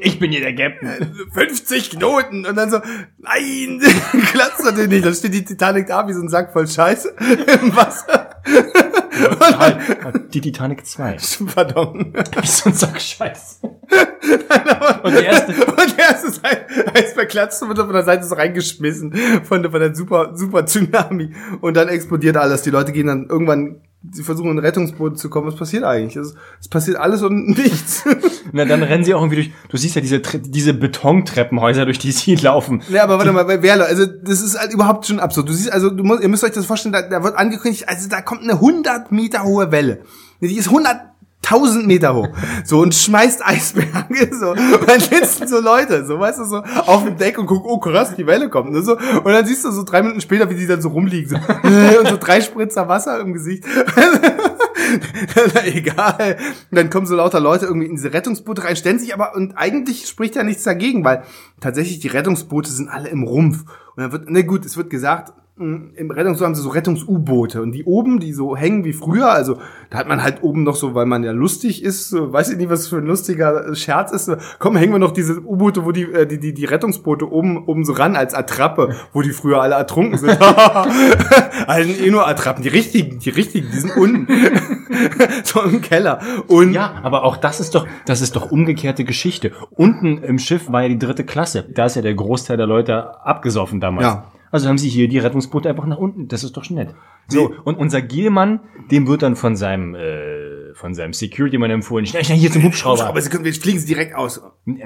ich bin hier der Captain. 50 Knoten und dann so, nein, klappt natürlich nicht. Dann steht die Titanic da wie so ein Sack voll Scheiße im Wasser. Halt, die Titanic 2. Pardon. Wie so ein Sack Scheiße. Und der erste, Und der erste Seite, Eisberg klatscht und wird von der Seite so reingeschmissen von der, von der super, super Tsunami. Und dann explodiert alles. Die Leute gehen dann irgendwann, sie versuchen in ein Rettungsboot zu kommen. Was passiert eigentlich? Es, es passiert alles und nichts. Na, dann rennen sie auch irgendwie durch. Du siehst ja diese, diese Betontreppenhäuser, durch die sie laufen. Ja, aber warte mal, bei Werler, also das ist halt überhaupt schon absurd. Du siehst, also du musst, ihr müsst euch das vorstellen, da, da wird angekündigt, also da kommt eine 100 Meter hohe Welle. Die ist 100.000 Meter hoch. So, und schmeißt Eisberge, so. Und dann sitzen so Leute, so, weißt du, so, auf dem Deck und gucken, oh krass, die Welle kommt, ne, so. Und dann siehst du so drei Minuten später, wie die dann so rumliegen, so, und so drei Spritzer Wasser im Gesicht. Egal. Und dann kommen so lauter Leute irgendwie in diese Rettungsboote rein, stellen sich aber, und eigentlich spricht ja nichts dagegen, weil tatsächlich die Rettungsboote sind alle im Rumpf. Und dann wird, ne gut, es wird gesagt, im Rettungsboot haben sie so Rettungs-U-Boote. Und die oben, die so hängen wie früher, also da hat man halt oben noch so, weil man ja lustig ist, so, weiß ich nicht, was für ein lustiger Scherz ist, so, komm, hängen wir noch diese U-Boote, wo die, äh, die, die, die Rettungsboote oben, oben so ran als Attrappe, wo die früher alle ertrunken sind. also eh nur Attrappen, die richtigen, die richtigen, die sind unten. so im Keller. Und Ja, aber auch das ist doch, das ist doch umgekehrte Geschichte. Unten im Schiff war ja die dritte Klasse. Da ist ja der Großteil der Leute abgesoffen damals. Ja. Also haben sie hier die Rettungsboote einfach nach unten. Das ist doch schon nett. So, und unser Gielmann, dem wird dann von seinem, äh, von seinem Security-Mann empfohlen, schnell, schnell hier zum Hubschrauber. aber sie können, wir fliegen sie direkt aus.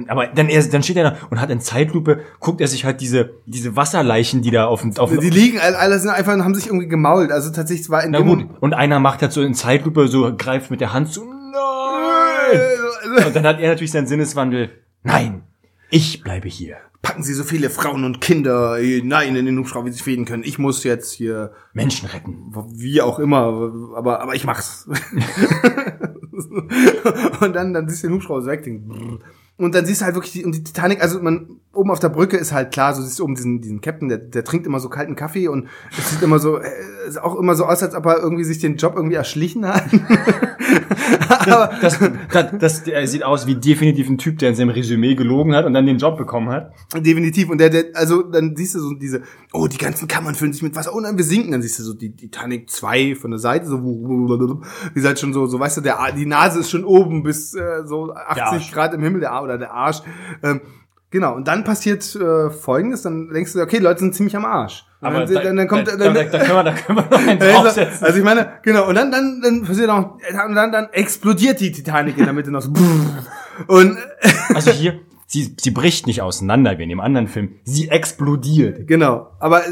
Aber dann, er, dann steht er da und hat in Zeitlupe, guckt er sich halt diese, diese Wasserleichen, die da auf dem, auf dem Die liegen, alle sind einfach, haben sich irgendwie gemault. Also tatsächlich war in Na gut, und einer macht halt so in Zeitlupe, so greift mit der Hand zu, nein! Und dann hat er natürlich seinen Sinneswandel, nein, ich bleibe hier. Packen Sie so viele Frauen und Kinder hinein in den Hubschrauber, wie Sie fäden können. Ich muss jetzt hier, Menschen retten. wie auch immer, aber, aber ich mach's. und dann, dann siehst du den Hubschrauber so weg. den- Und dann siehst du halt wirklich die, und die Titanic, also man, oben auf der Brücke ist halt klar, so siehst du oben diesen, diesen Captain, der, der trinkt immer so kalten Kaffee und es sieht immer so, äh, ist auch immer so aus, als ob er irgendwie sich den Job irgendwie erschlichen hat. aber, Das, das, das der sieht aus wie definitiv ein Typ, der in seinem Resümee gelogen hat und dann den Job bekommen hat. Definitiv. Und der, der, also dann siehst du so diese, oh, die ganzen Kammern füllen sich mit Wasser. Oh nein, wir sinken. Dann siehst du so die Titanic 2 von der Seite, so, wie seid schon so, so, weißt du, der, die Nase ist schon oben bis äh, so 80 Arsch. Grad im Himmel, der oder der Arsch. Ähm, genau. Und dann passiert äh, Folgendes, dann denkst du, okay, Leute sind ziemlich am Arsch. Und Aber dann, da, dann, dann kommt, da, dann, da, da, können wir, da können wir noch einen also, draufsetzen. also ich meine, genau, und dann, dann, dann passiert auch, und dann, dann explodiert die Titanic in der Mitte noch so. Und Also hier, sie, sie bricht nicht auseinander wie in dem anderen Film. Sie explodiert. Genau. Aber äh,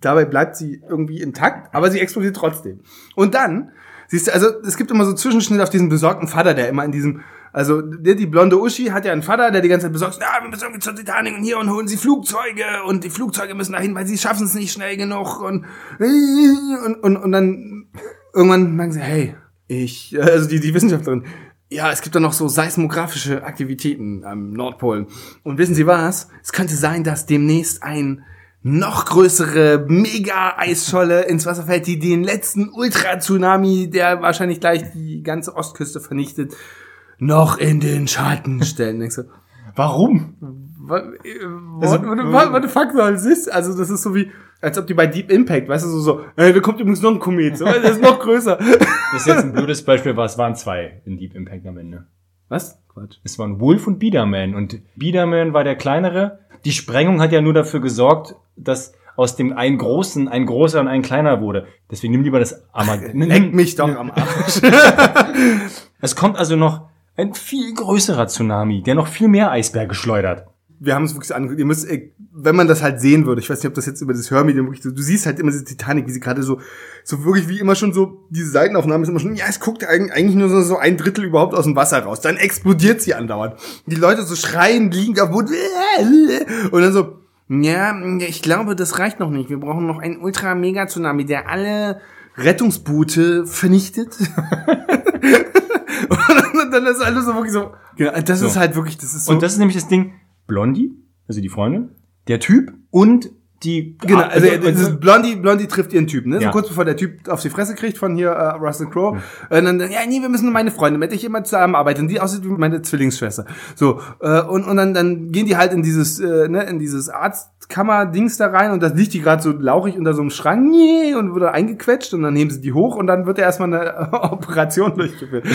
dabei bleibt sie irgendwie intakt, aber sie explodiert trotzdem. Und dann, siehst du, also es gibt immer so Zwischenschnitte auf diesen besorgten Vater, der immer in diesem Also die, die blonde Uschi hat ja einen Vater, der die ganze Zeit besorgt, ja, wir müssen irgendwie zur Titanic und hier und holen sie Flugzeuge und die Flugzeuge müssen dahin, weil sie schaffen es nicht schnell genug und, und, und, und dann irgendwann merken sie, hey, ich, also die, die Wissenschaftlerin, ja, es gibt da noch so seismografische Aktivitäten am Nordpol. Und wissen Sie was? Es könnte sein, dass demnächst ein noch größere Mega-Eisscholle ins Wasser fällt, die den letzten Ultra-Tsunami, der wahrscheinlich gleich die ganze Ostküste vernichtet, noch in den Schatten stellen. Denkst du, Warum? what, what, what, what the fuck soll das ist? Also das ist so wie, als ob die bei Deep Impact, weißt du, so, so äh, da kommt übrigens noch ein Komet, so, der ist noch größer. Das ist jetzt ein blödes Beispiel, aber es waren zwei in Deep Impact am Ende. Was? Quatsch. Es waren Wolf und Biederman und Biederman war der kleinere. Die Sprengung hat ja nur dafür gesorgt, dass aus dem einen großen ein großer und ein kleiner wurde. Deswegen nimm lieber das Armageddon. Leck mich doch am Arsch. Es kommt also noch ein viel größerer Tsunami, der noch viel mehr Eisberge schleudert. wir haben es wirklich angeguckt. Ihr müsst, wenn man das halt sehen würde, ich weiß nicht, ob das jetzt über das Hörmedium wirklich so, du siehst halt immer diese Titanic, wie sie gerade so, so wirklich wie immer schon so, diese Seitenaufnahme ist immer schon, ja, es guckt eigentlich nur so, so ein Drittel überhaupt aus dem Wasser raus. Dann explodiert sie andauernd. Die Leute so schreien, liegen auf Boden, und dann so, ja, ich glaube, das reicht noch nicht. Wir brauchen noch einen Ultra-Mega-Tsunami, der alle Rettungsboote vernichtet. und dann ist alles so wirklich so, ja, das ist So. halt wirklich, das ist so. Und das ist nämlich das Ding, Blondie, also die Freundin, der Typ und die... Genau, also Ah, das ist Blondie, Blondie trifft ihren Typen, ne? Ja. So kurz bevor der Typ auf die Fresse kriegt von hier äh, Russell Crowe. Und dann, ja, nee, wir müssen meine Freunde, mit ich immer zusammenarbeite. Und die aussieht wie meine Zwillingsschwester. So, äh, und, und dann, dann gehen die halt in dieses, äh, ne, in dieses Arztkammer-Dings da rein und das liegt die gerade so lauchig unter so einem Schrank nee, und wurde eingequetscht und dann nehmen sie die hoch und dann wird erstmal eine Operation durchgeführt.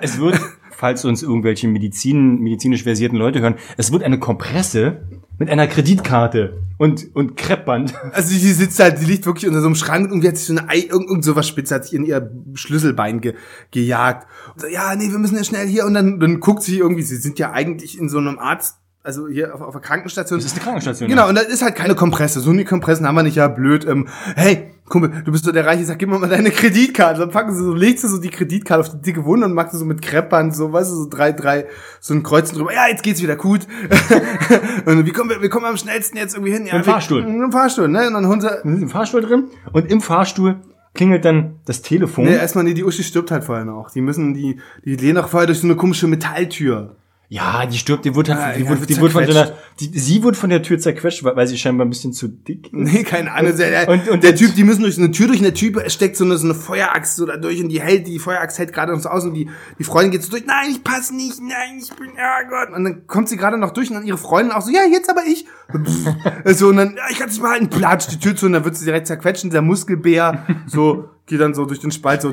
Es wird, falls uns irgendwelche Medizin, medizinisch versierten Leute hören, es wird eine Kompresse mit einer Kreditkarte und, und Kreppband. Also die sitzt halt, die liegt wirklich unter so einem Schrank und hat sich so eine Ei, irgend, irgend sowas spitz hat sich in ihr Schlüsselbein ge, gejagt. So, ja, nee, wir müssen ja schnell hier und dann, dann guckt sie irgendwie, sie sind ja eigentlich in so einem Arzt, also hier auf, auf der Krankenstation. Das ist eine Krankenstation. Genau, und da ist halt keine Kompresse. So eine Kompressen haben wir nicht, ja, blöd. Ähm, hey, Kumpel, du bist so der Reiche, sag, gib mir mal deine Kreditkarte. Dann packen sie so, legst du so die Kreditkarte auf die dicke Wunde und machst du so mit Kreppern, so, weißt du, so drei, drei, so ein Kreuzen drüber. Ja, jetzt geht's wieder gut. und wie kommen wir, wir kommen am schnellsten jetzt irgendwie hin? Ja, Im wir- Fahrstuhl. Im Fahrstuhl, ne? Und dann holen sie, Wir sind im Fahrstuhl drin und im Fahrstuhl klingelt dann das Telefon. Nee, erstmal, nee, die Uschi stirbt halt vorher noch. Die müssen, die, die gehen auch vorher durch so eine komische Metalltür. Ja, die stirbt, die wird halt, Ja, die, wird, die wird von so einer, die, sie wird von der Tür zerquetscht, weil, sie scheinbar ein bisschen zu dick ist. Nee, keine Ahnung. Der, Und- und der Typ, die müssen durch so eine Tür durch, und der Typ steckt so eine, so eine Feueraxt so da durch und die hält, die Feueraxt hält gerade noch so aus und die, die Freundin geht so durch, nein, ich passe nicht, nein, ich bin, ja Gott. Und dann kommt sie gerade noch durch und dann ihre Freundin auch so, ja, jetzt aber ich. so, und dann, ja, ich kann es nicht mal halten, platsch, die Tür zu und dann wird sie direkt zerquetschen, der Muskelbär, so, geht dann so durch den Spalt, so,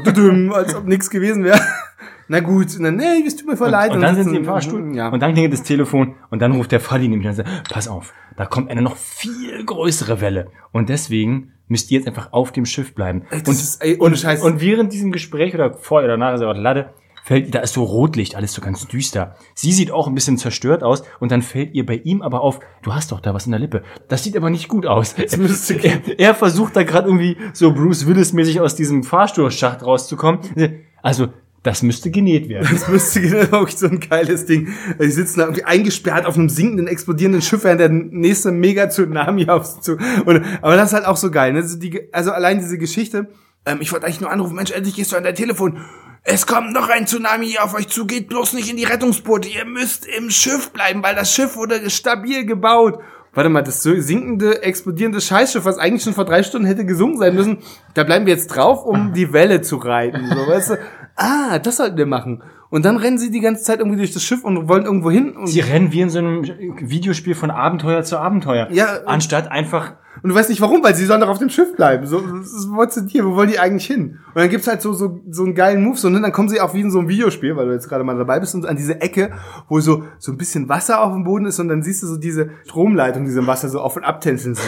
als ob nichts gewesen wäre. Na gut, und dann, nee, es tut mir voll leid. Und dann sind sie im Fahrstuhl Ja. und dann klingelt das Telefon und dann ruft der Faddy nämlich an und sagt, pass auf, da kommt eine noch viel größere Welle. Und deswegen müsst ihr jetzt einfach auf dem Schiff bleiben. Ey, und, ist- ey, ohne Scheiß. und während diesem Gespräch oder vorher oder nachher, aber Lade, fällt, da ist so Rotlicht, alles so ganz düster. Sie sieht auch ein bisschen zerstört aus und dann fällt ihr bei ihm aber auf, du hast doch da was in der Lippe. Das sieht aber nicht gut aus. er, er versucht da gerade irgendwie so Bruce Willis-mäßig aus diesem Fahrstuhlschacht rauszukommen. Also, das müsste genäht werden. Das müsste genau wirklich so ein geiles Ding. Die sitzen da irgendwie eingesperrt auf einem sinkenden, explodierenden Schiff, während der nächste Mega-Tsunami auf sie zu. Und, aber das ist halt auch so geil. Ne? Also, die, also allein diese Geschichte. Ähm, ich wollte eigentlich nur anrufen, Mensch, endlich gehst du an dein Telefon. Es kommt noch ein Tsunami auf euch zu, geht bloß nicht in die Rettungsboote. Ihr müsst im Schiff bleiben, weil das Schiff wurde stabil gebaut. Warte mal, das sinkende, explodierende Scheißschiff, was eigentlich schon vor drei Stunden hätte gesunken sein müssen, da bleiben wir jetzt drauf, um die Welle zu reiten. So, weißt du? Ah, das sollten wir machen. Und dann rennen sie die ganze Zeit irgendwie durch das Schiff und wollen irgendwo hin. Und, Sie rennen wie in so einem Videospiel von Abenteuer zu Abenteuer. Ja, Anstatt einfach und du weißt nicht warum, weil sie sollen doch auf dem Schiff bleiben. So, ist, what's in hier? Wo wollen die eigentlich hin? Und dann gibt's halt so, so, so einen geilen Move, so, ne? dann kommen sie auch wie in so einem Videospiel, weil du jetzt gerade mal dabei bist, und an diese Ecke, wo so, so ein bisschen Wasser auf dem Boden ist, und dann siehst du so diese Stromleitung, die so im Wasser so auf und abtänzeln. So,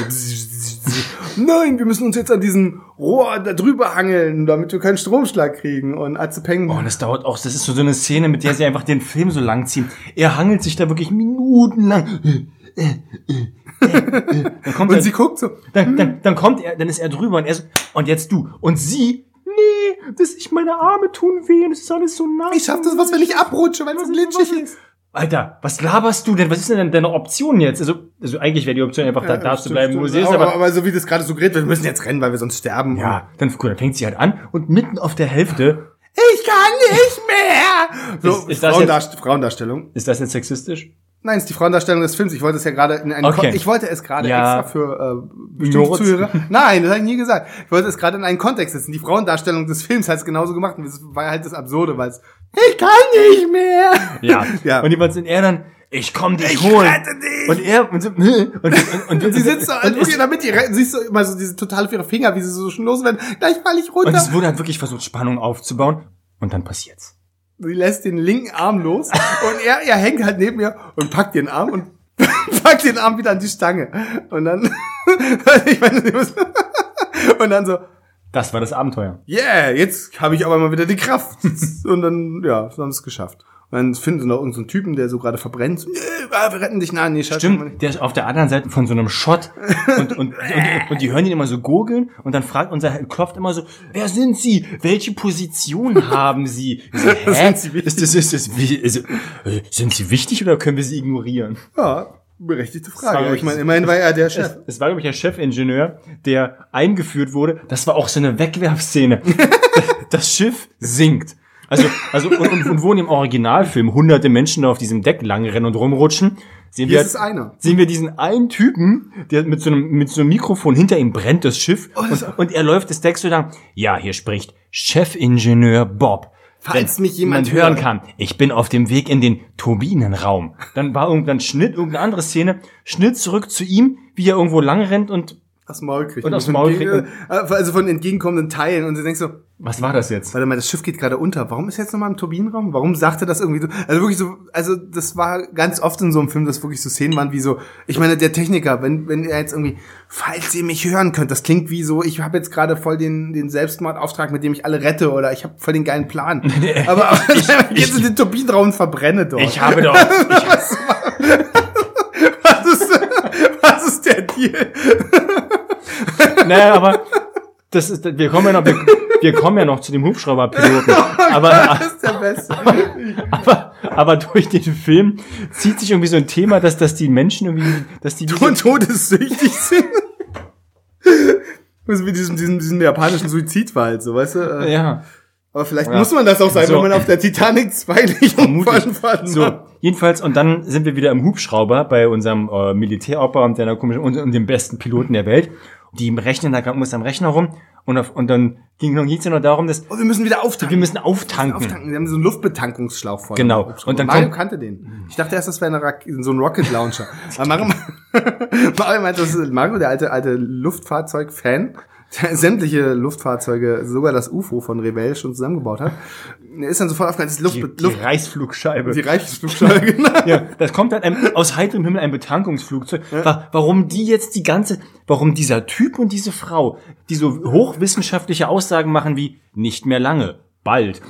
Nein, wir müssen uns jetzt an diesem Rohr da drüber hangeln, damit wir keinen Stromschlag kriegen. Und Azepeng. Oh, und das dauert auch, das ist so, so eine Szene, mit der sie einfach den Film so lang ziehen. Er hangelt sich da wirklich minutenlang. Dann kommt, und er, sie guckt so, dann, dann, dann kommt er, dann ist er drüber und er so, und jetzt du. Und sie, nee, das ich meine Arme tun weh und es ist alles so nass. Ich schaff das was, wenn ich abrutsche, wenn es glitschig ist. Alter, was laberst du denn? Was ist denn deine Option jetzt? Also, also eigentlich wäre die Option einfach da, da zu bleiben, wo sie ist, aber, aber, aber so wie das gerade suggeriert wird, wir müssen jetzt rennen, weil wir sonst sterben. ja, dann, gut, dann fängt sie halt an und mitten auf der Hälfte, Ich kann nicht mehr! So, Ist- ist das Frauendarst Frauendarstellung. ist das jetzt sexistisch? Nein, ist die Frauendarstellung des Films. Ich wollte es ja gerade in einen Okay. Kon ich wollte es gerade Ja. extra für äh, bestimmte. Zuhörer. Nein, das habe ich nie gesagt. Ich wollte es gerade in einen Kontext setzen. Die Frauendarstellung des Films hat es genauso gemacht. Und das war halt das Absurde, weil es ich kann nicht mehr. Ja. Ja. Und jemand sind er dann, ich komm dich Ich holen. rette dich. Und er, und, so, und, und, und, Und sie sitzt so, und, es, in der Mitte, siehst du immer so diese total auf ihre Finger, wie sie so schon los werden. Gleich fall ich runter. und es wurde halt wirklich versucht, Spannung aufzubauen. Und dann passiert's. Sie lässt den linken Arm los und er, er hängt halt neben ihr und packt den Arm und packt den Arm wieder an die Stange. Und dann, ich meine, und dann so, Das war das Abenteuer. yeah, jetzt habe ich aber mal wieder die Kraft. Und dann, ja, so haben es geschafft. Und dann finden sie noch irgendeinen Typen, der so gerade verbrennt. So, nee, wir retten dich. Nein, nee, scheiße. Stimmt, der ist auf der anderen Seite von so einem Shot und, und, und, und die hören ihn immer so gurgeln und dann fragt unser klopft immer so, wer sind Sie? Welche Position haben Sie? So, Hä? Sind Sie wichtig? ist das, ist das, ist, äh, sind Sie wichtig oder können wir Sie ignorieren? Ja, berechtigte war Frage. wirklich Ich meine, immerhin war er der Chef. Es, es war, glaube ich, der Chefingenieur, der eingeführt wurde. Das war auch so eine Wegwerfszene. das Schiff sinkt. Also, also und, und, und wo in dem Originalfilm hunderte Menschen auf diesem Deck langrennen und rumrutschen, sehen Hier wir, ist einer. sehen wir diesen einen Typen, der mit so einem, mit so einem Mikrofon hinter ihm brennt das Schiff das- und, und er läuft das Deck so lang. Ja, hier spricht Chefingenieur Bob. Falls Wenn mich jemand hören kann, ich bin auf dem Weg in den Turbinenraum. Dann war irgendwann Schnitt, irgendeine andere Szene, Schnitt zurück zu ihm, wie er irgendwo lang rennt und Aus Maul kriegt. Und Von Maul kriegt. äh, Also von entgegenkommenden Teilen. Und du denkst so, was war das jetzt? warte mal, das Schiff geht gerade unter. Warum ist er jetzt nochmal im Turbinenraum? Warum sagt er das irgendwie so? Also wirklich so, also das war ganz oft in so einem Film, dass wirklich so Szenen waren wie so, ich meine, der Techniker, wenn, wenn er jetzt irgendwie, falls ihr mich hören könnt, das klingt wie so, ich habe jetzt gerade voll den, den Selbstmordauftrag, mit dem ich alle rette oder ich habe voll den geilen Plan. Aber, aber jetzt in den Turbinenraum und verbrenne dort. Ich habe doch, ich, was, ist, was ist der Deal? Naja, aber das ist, wir kommen ja noch, wir, wir kommen ja noch zu dem Hubschrauberpiloten. Aber, Das ist der Beste. aber, aber durch den Film zieht sich irgendwie so ein Thema, dass, dass die Menschen irgendwie, dass die, und todessüchtig sind. Also wie diesem, diesem, diesem japanischen Suizidwald, so, weißt du? Äh, ja, Aber vielleicht Ja. muss man das auch sein, So. wenn man auf der Titanic zwei nicht Vermutlich. umfahren so, jedenfalls, und dann sind wir wieder im Hubschrauber bei unserem äh, Militäroper und der komischen, und, und dem besten Piloten der Welt. Die rechnen da muss am Rechner rum und, auf, und dann ging es noch darum, dass Oh, wir müssen wieder auftanken. wir müssen auftanken. auftanken. Wir haben so einen Luftbetankungsschlauch vorne. Genau. Und dann Mario kommt- kannte den. Ich dachte erst, das wäre eine so ein Rocket Launcher. Aber Mario, Mario meinte, das ist Mario, der alte, alte Luftfahrzeug-Fan, sämtliche Luftfahrzeuge, sogar das UFO von Rebell schon zusammengebaut hat. Er ist dann sofort aufgehört, das ist Luft, die, die Luft, Reißflugscheibe. die Reichsflugscheuge, genau. Ja, das kommt dann einem, aus heiterem Himmel ein Betankungsflugzeug. Wa- Warum die jetzt die ganze, warum dieser Typ und diese Frau, die so hochwissenschaftliche Aussagen machen wie nicht mehr lange, bald,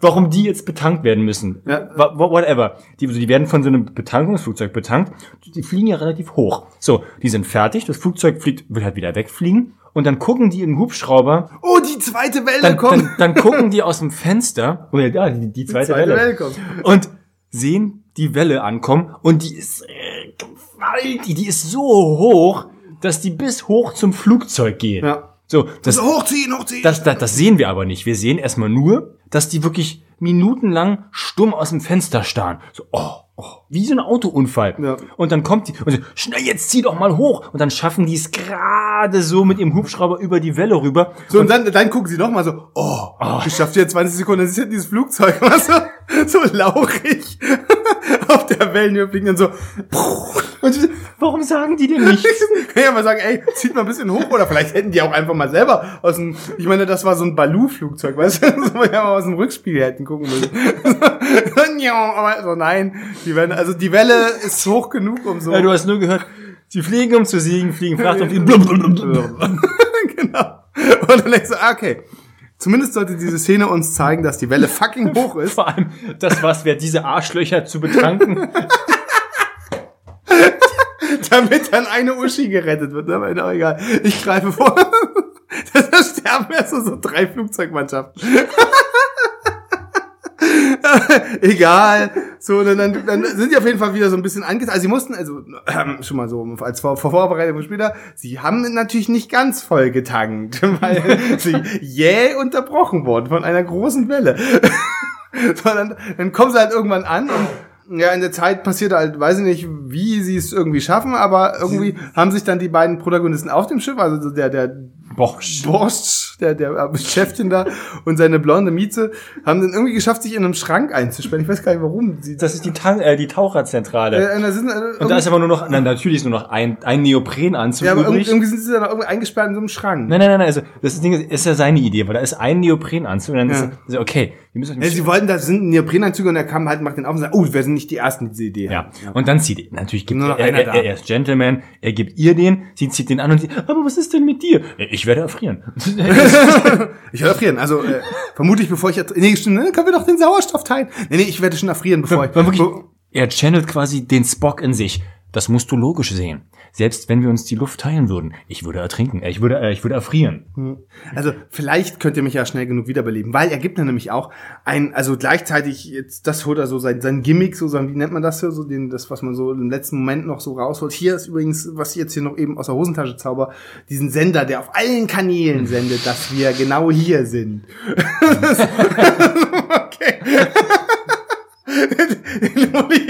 warum die jetzt betankt werden müssen. Ja. Whatever. Die, die werden von so einem Betankungsflugzeug betankt. Die fliegen ja relativ hoch. So, die sind fertig. Das Flugzeug fliegt, will halt wieder wegfliegen. Und dann gucken die im Hubschrauber, Oh, die zweite Welle dann, kommt. dann, dann gucken die aus dem Fenster, oder ja, die, die zweite, zweite Welle, Welle kommt. und sehen die Welle ankommen und die ist äh, gewaltig, die ist so hoch, dass die bis hoch zum Flugzeug geht. Ja. So, das, So, hochziehen, hochziehen. das, das, das sehen wir aber nicht. Wir sehen erstmal nur, dass die wirklich minutenlang stumm aus dem Fenster starren. So, oh, oh, wie so ein Autounfall. Ja. Und dann kommt die und so, schnell, jetzt zieh doch mal hoch. Und dann schaffen die es gerade so mit ihrem Hubschrauber über die Welle rüber. So, und dann, dann gucken sie noch mal so, oh, geschafft jetzt 20 Sekunden, dann ist ja dieses Flugzeug, was so, so lauchig auf der Wellenhöhe fliegen, dann so, Und warum sagen die denn nichts? kann ja mal sagen, ey, zieht mal ein bisschen hoch, oder vielleicht hätten die auch einfach mal selber aus dem, ich meine, das war so ein Balu-Flugzeug, weißt du, so, wir ja mal aus dem Rückspiegel hätten gucken müssen. Ja, Aber so, nein, die Welle, also die Welle ist hoch genug, um so, Ja, du hast nur gehört, sie fliegen um zu siegen, fliegen Fracht und fliegen. blablabla. genau. Und dann denkst du, ah, okay, zumindest sollte diese Szene uns zeigen, dass die Welle fucking hoch ist. Vor allem, das was wäre, diese Arschlöcher zu betanken. damit dann eine Uschi gerettet wird. Aber auch egal. Ich greife vor. Das haben ja so, so drei Flugzeugmannschaften. Egal. So, dann, dann, dann sind die auf jeden Fall wieder so ein bisschen angetan. Also sie mussten, also ähm, schon mal so als Vor Vorbereitung später, sie haben natürlich nicht ganz voll getankt, weil sie jäh unterbrochen wurden von einer großen Welle. Sondern dann kommen sie halt irgendwann an und ja, in der Zeit passiert halt, weiß ich nicht, wie sie es irgendwie schaffen, aber irgendwie haben sich dann die beiden Protagonisten auf dem Schiff, also der, der Bosch. Bosch, der, der Chefchen da und seine blonde Mieze, haben dann irgendwie geschafft, sich in einem Schrank einzusperren. Ich weiß gar nicht, warum. Sie, Das ist die, Tan äh, die Taucherzentrale. äh, da sind, äh, und da ist aber nur noch, na, natürlich ist nur noch ein, ein Neoprenanzug ja, aber irgendwie, übrig. irgendwie sind sie dann irgendwie eingesperrt in so einem Schrank. Nein, nein, nein, also das Ding ist, ist ja seine Idee, weil da ist ein Neoprenanzug und dann Ja. ist so, okay, wir müssen Ja, sie wollten, da sind Neoprenanzüge und er kam halt, macht den auf und sagt, oh, wir sind nicht die Ersten, die diese Idee ja. haben. und dann zieht, natürlich gibt Nur noch er, einer er, da. er, er ist Gentleman, er gibt ihr den, sie zieht den an und sie, aber was ist denn mit dir? Ich werde erfrieren. Ich werde erfrieren. Also äh, vermutlich, bevor ich... ertr- Nee, stimmt, ne? können wir doch den Sauerstoff teilen? Nee, nee, ich werde schon erfrieren, bevor ich... Wirklich, er channelt quasi den Spock in sich. Das musst du logisch sehen. Selbst wenn wir uns die Luft teilen würden, ich würde ertrinken, äh, ich würde, äh, ich würde erfrieren. Also vielleicht könnt ihr mich ja schnell genug wiederbeleben, weil er gibt mir nämlich auch ein, also gleichzeitig jetzt das holt er so sein, sein Gimmick, so sein, wie nennt man das hier, so den, das was man so im letzten Moment noch so rausholt. Hier ist übrigens, was ich jetzt hier noch eben aus der Hosentasche zauber, diesen Sender, der auf allen Kanälen sendet, dass wir genau hier sind. okay.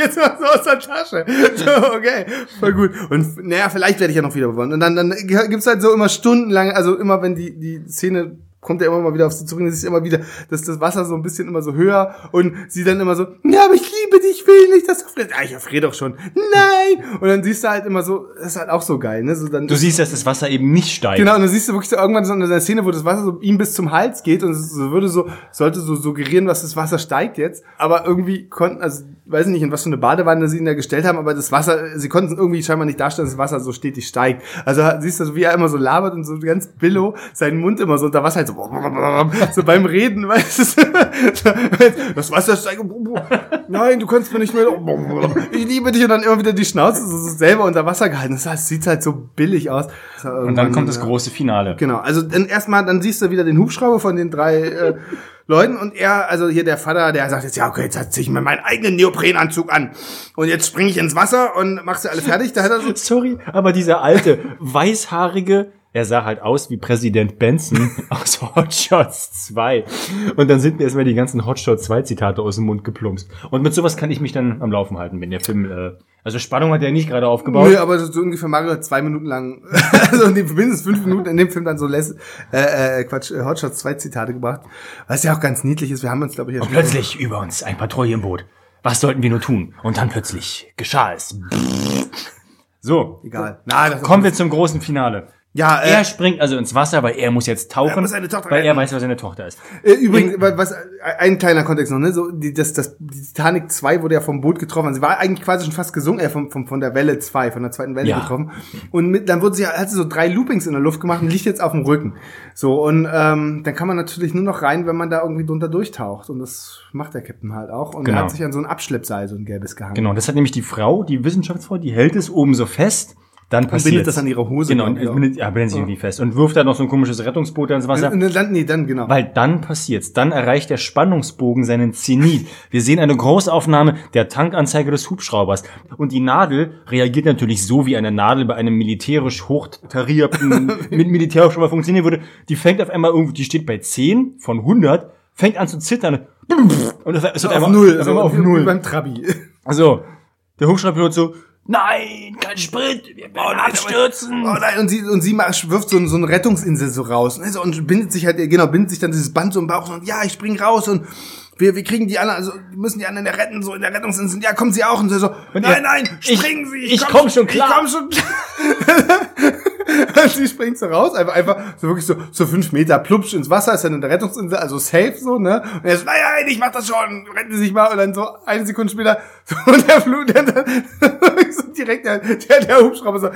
Jetzt mal so aus der Tasche. So, okay, voll gut. Und naja, vielleicht werde ich ja noch wieder bewonnen. Und dann, dann gibt's halt so immer stundenlang, also immer wenn die, die Szene kommt ja immer mal wieder auf sie zurück, es ist immer wieder, dass das Wasser so ein bisschen immer so höher und sie dann immer so, ja, aber ich liebe dich, ich will nicht, dass du frierst. Ja, ich erfriere doch schon. Nein! Und dann siehst du halt immer so, das ist halt auch so geil, ne? So dann Du siehst, dass das Wasser eben nicht steigt. Genau, und dann siehst du wirklich so irgendwann so in einer Szene, wo das Wasser so ihm bis zum Hals geht und es würde so, sollte so suggerieren, dass das Wasser steigt jetzt. Aber irgendwie konnten, also, weiß ich nicht, in was für eine Badewanne sie ihn da gestellt haben, aber das Wasser, sie konnten es irgendwie scheinbar nicht darstellen, dass das Wasser so stetig steigt. Also siehst du, wie er immer so labert und so ganz billow seinen Mund immer so unter Wasser halt so, so beim Reden, weißt du, das Wasser steigt, nein, du kannst mir nicht mehr, ich liebe dich und dann immer wieder die Schnauze so, selber unter Wasser gehalten. Das heißt, sieht halt so billig aus. Und dann kommt das große Finale. Genau, also dann erstmal, dann siehst du wieder den Hubschrauber von den drei äh, Leuten und er, also hier der Vater, der sagt jetzt, ja, okay, jetzt ziehe ich mir meinen eigenen Neoprenanzug an und jetzt springe ich ins Wasser und machst du alle fertig. Da hat er so, Sorry, aber dieser alte, weißhaarige, er sah halt aus wie Präsident Benson aus Hot Shots 2. Und dann sind mir erstmal die ganzen Hot Shots 2 Zitate aus dem Mund geplumpst. Und mit sowas kann ich mich dann am Laufen halten, wenn der Film, äh, also Spannung hat er nicht gerade aufgebaut. Nö, aber so, ungefähr Mario zwei Minuten lang, also mindestens fünf Minuten in dem Film dann so les, äh, äh, Quatsch, äh, Hotshots zwei Zitate gebracht, was ja auch ganz niedlich ist. Wir haben uns, glaube ich, Und plötzlich über uns ein Patrouillenboot. Was sollten wir nur tun? Und dann plötzlich geschah es. So, egal. Na, kommen wir zum großen Finale. Ja, äh, Er springt also ins Wasser, weil er muss jetzt tauchen, Er Tochter weil er weiß, wer seine Tochter ist. Äh, Übrigens, was, ein kleiner Kontext noch, ne? So, die, das, das, die Titanic 2 wurde ja vom Boot getroffen. Sie war eigentlich quasi schon fast gesungen, äh, vom, vom, von der Welle 2, von der zweiten Welle Ja. getroffen. Und mit, dann wurde sie, hat sie so drei Loopings in der Luft gemacht und liegt jetzt auf dem Rücken. So, und ähm, dann kann man natürlich nur noch rein, wenn man da irgendwie drunter durchtaucht. Und das macht der Captain halt auch. Und Genau. er hat sich an so ein Abschleppseil, so ein gelbes gehangen. Genau, das hat nämlich die Frau, die Wissenschaftsfrau, die hält es oben so fest, dann passiert bindet das an ihre Hose, Genau, und ich, auch. bindet, ja, bindet sich irgendwie fest und wirft da noch so ein komisches Rettungsboot ins Wasser. Und dann, nee, dann, genau. Weil dann passiert's. Dann erreicht der Spannungsbogen seinen Zenit. Wir sehen eine Großaufnahme der Tankanzeige des Hubschraubers. Und die Nadel reagiert natürlich so, wie eine Nadel bei einem militärisch hochtarierten, mit Militärhubschrauber funktionieren würde. Die fängt auf einmal irgendwo, die steht bei 10 von 100, fängt an zu zittern. Und es wird auf einmal, null, auf, so einmal auf null. beim Trabi. Also, der Hubschrauberpilot so, nein, kein Sprit, wir werden abstürzen. Oh nein, und sie, und sie macht, wirft so, so eine Rettungsinsel so raus. ne, so, Und bindet sich halt, genau, bindet sich dann dieses Band so im Bauch und ja, ich spring raus und wir, wir kriegen die anderen, also müssen die anderen ja retten, so in der Rettungsinsel. Ja, kommen sie auch. Und sie so, nein, ihr- nein, ich- springen sie. ich komm schon klar. Ich komm schon Und sie springt so raus, einfach, einfach so wirklich so, so fünf Meter plupsch ins Wasser, ist dann in der Rettungsinsel, also safe so, ne? Und er so, nein, nein, ich mach das schon, retten Sie sich mal. Und dann so eine Sekunde später, so, und der Flug, der, der, so direkt der, der, der Hubschrauber so, so,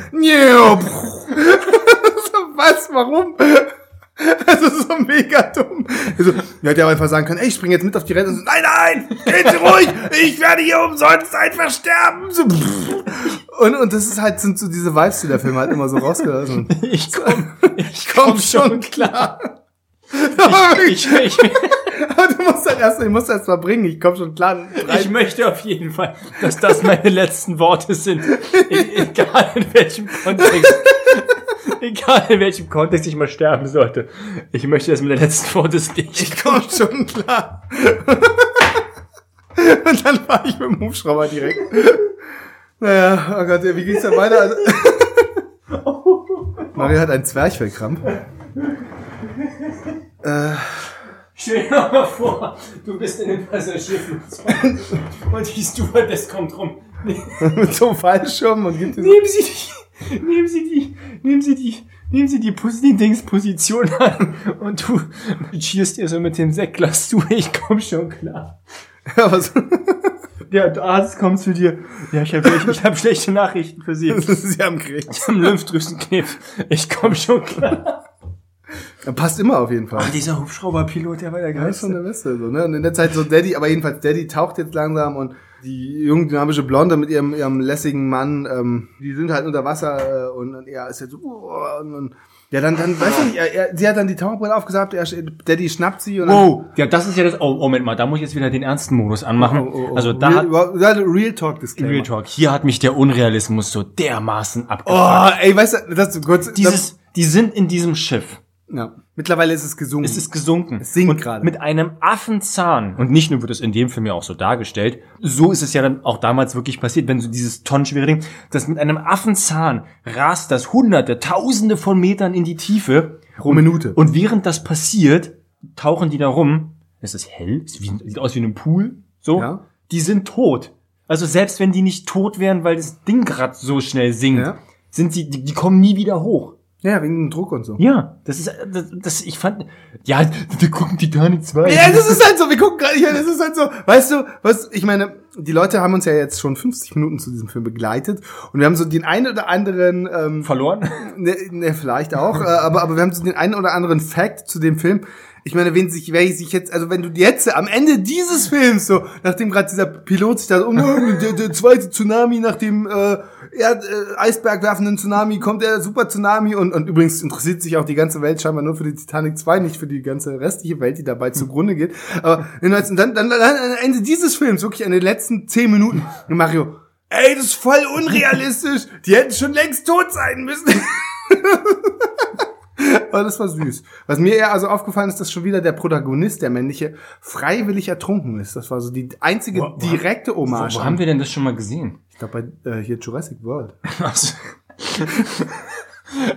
was, warum? Das ist so mega dumm. Also, er hätte ja einfach sagen können, ey, ich spring jetzt mit auf die Rettung. So, nein, nein, Sie ruhig, ich werde hier umsonst einfach sterben. So, und, und das ist halt, sind so diese Vibes, die der Film halt immer so rausgelassen. Ich komm, ich Komm schon klar. Ich, ich, ich, Aber du musst dann erst, ich muss erst mal bringen. Ich komme schon klar. ich möchte auf jeden Fall, dass das meine letzten Worte sind. E egal in welchem Kontext. Egal in welchem Kontext ich mal sterben sollte. Ich möchte, dass meine letzten Worte sind. Ich Ich komme schon klar. Und dann war ich mit dem Hubschrauber direkt. Naja, oh Gott, wie ging's dann weiter? Also, Mario hat einen Zwerchfellkrampf. Äh, Stell dir mal vor, du bist in dem Passagierflugzeug und die Stewardess kommt rum. mit so einem Fallschirm und gibt so, Nehmen Sie die, nehmen Sie die, nehmen Sie die, nehmen Sie die, Pos- die Dingsposition an und du cheerst ihr so mit dem Sektglas zu. Ich komm schon klar. ja, was, Der Arzt kommt zu dir. Ja, ich habe ich, hab schlechte Nachrichten für Sie. Sie haben Krebs. Ich hab einen Lymphdrüsenkrebs. Ich komm schon klar. Er passt immer auf jeden Fall. Ah, dieser Hubschrauberpilot, der war der Das ist schon der Beste, so, ne? Und in der Zeit so Daddy, aber jedenfalls Daddy taucht jetzt langsam und die junge dynamische Blonde mit ihrem, ihrem lässigen Mann, ähm, die sind halt unter Wasser äh, und, und er ist jetzt so, uh, und, und ja, dann, dann, weißt du nicht, er, er, sie hat dann die Taucherbrille aufgesagt, er, Daddy schnappt sie und dann, Wow, ja, das ist ja das. Oh, Moment mal, da muss ich jetzt wieder den ernsten Modus anmachen. Oh, oh, oh. Also da Real, hat Real, Talk Disclaimer. Real Talk. Hier hat mich der Unrealismus so dermaßen abgefuckt. Oh, ey, weißt du, das kurz, Dieses, die sind in diesem Schiff. Ja. Mittlerweile ist es gesungen. Es ist gesunken. Es sinkt und gerade. Mit einem Affenzahn. Und nicht nur wird es in dem Film ja auch so dargestellt. So ist es ja dann auch damals wirklich passiert, wenn so dieses tonnenschwere Ding, dass mit einem Affenzahn rast das hunderte, tausende von Metern in die Tiefe. Pro Minute. Und während das passiert, tauchen die da rum. Es ist hell, es sieht sieht aus wie in einem Pool. So. Ja. Die sind tot. Also selbst wenn die nicht tot wären, weil das Ding gerade so schnell sinkt, Ja. sind sie, die, die kommen nie wieder hoch. Ja, wegen dem Druck und so. Ja, das ist, das, das ich fand, ja, wir gucken Titanic 2. Ja, das ist halt so, wir gucken gerade, ja, das ist halt so, weißt du, was, ich meine, die Leute haben uns ja jetzt schon 50 Minuten zu diesem Film begleitet und wir haben so den einen oder anderen, ähm, verloren. ne, ne, vielleicht auch, äh, aber, aber wir haben so den einen oder anderen Fact zu dem Film. Ich meine, wenn sich, wer sich jetzt, also wenn du jetzt am Ende dieses Films so, nachdem gerade dieser Pilot sich da, nein, der, der zweite Tsunami nach dem äh, Erd, äh, Eisberg werfenden Tsunami kommt der Super Tsunami und, und übrigens interessiert sich auch die ganze Welt scheinbar nur für die Titanic 2, nicht für die ganze restliche Welt, die dabei zugrunde geht. Aber jedenfalls, und dann, dann, dann am Ende dieses Films, wirklich an den letzten zehn Minuten, Mario, ey, das ist voll unrealistisch. Die hätten schon längst tot sein müssen. Aber das war süß. Was mir eher also aufgefallen ist, dass schon wieder der Protagonist, der männliche, freiwillig ertrunken ist. Das war so die einzige Wo- wo- direkte Wo, Hommage. wo haben wir denn das schon mal gesehen? ich glaube bei äh, hier Jurassic World.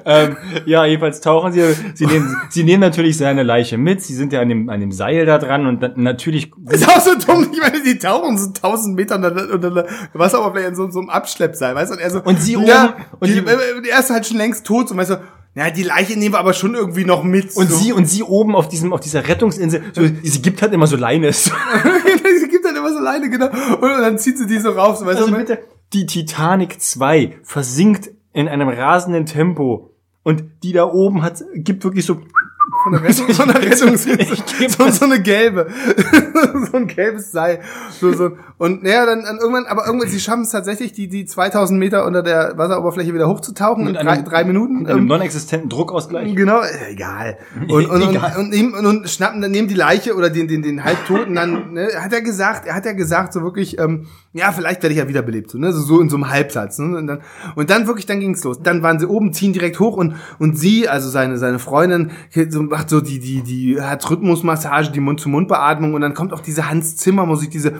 Ähm, ja, jedenfalls tauchen sie, sie nehmen, sie nehmen natürlich seine Leiche mit, sie sind ja an dem, an dem Seil da dran und dann natürlich, Das ist auch so dumm. Ich meine, die tauchen so tausend Meter unter, der- unter der Wasseroberfläche in so, so einem Abschleppseil, weißt du? Und er so, Und sie ja, oben- und die, die- äh, er ist halt schon längst tot, so, weißt du, ja, die Leiche nehmen wir aber schon irgendwie noch mit. und so. sie, und sie oben auf diesem, auf dieser Rettungsinsel, so, sie gibt halt immer so Leines. sie gibt dann immer so Leine, genau. Und, dann zieht sie die so rauf, so, weißt Also du? bitte, die Titanic 2 versinkt in einem rasenden Tempo und die da oben hat, gibt wirklich so, Von der Rettung, von der Rettungsinsel. So, so eine gelbe. so ein gelbes Seil. So, so. Und naja, dann, dann irgendwann, aber irgendwann, sie schaffen es tatsächlich, die, die 2000 Meter unter der Wasseroberfläche wieder hochzutauchen Mit in drei, einem- drei Minuten. mit einem Ähm, non-existenten Druckausgleich. Genau, egal. Und, und, Egal. und, und, nehmen, und, und schnappen, dann nehmen die Leiche oder den, den, den Halbtoten, dann, ne, hat er gesagt, er hat ja gesagt, so wirklich, ähm, ja, vielleicht werde ich ja wiederbelebt, so, ne, so, so in so einem Halbsatz, ne, und dann, und dann wirklich, dann ging's los. Dann waren sie oben, ziehen direkt hoch und, und sie, also seine, seine Freundin, so, macht so die, die, die, hat Rhythmusmassage, die Mund-zu-Mund-Beatmung und dann kommt auch diese Hans Zimmer Musik, diese,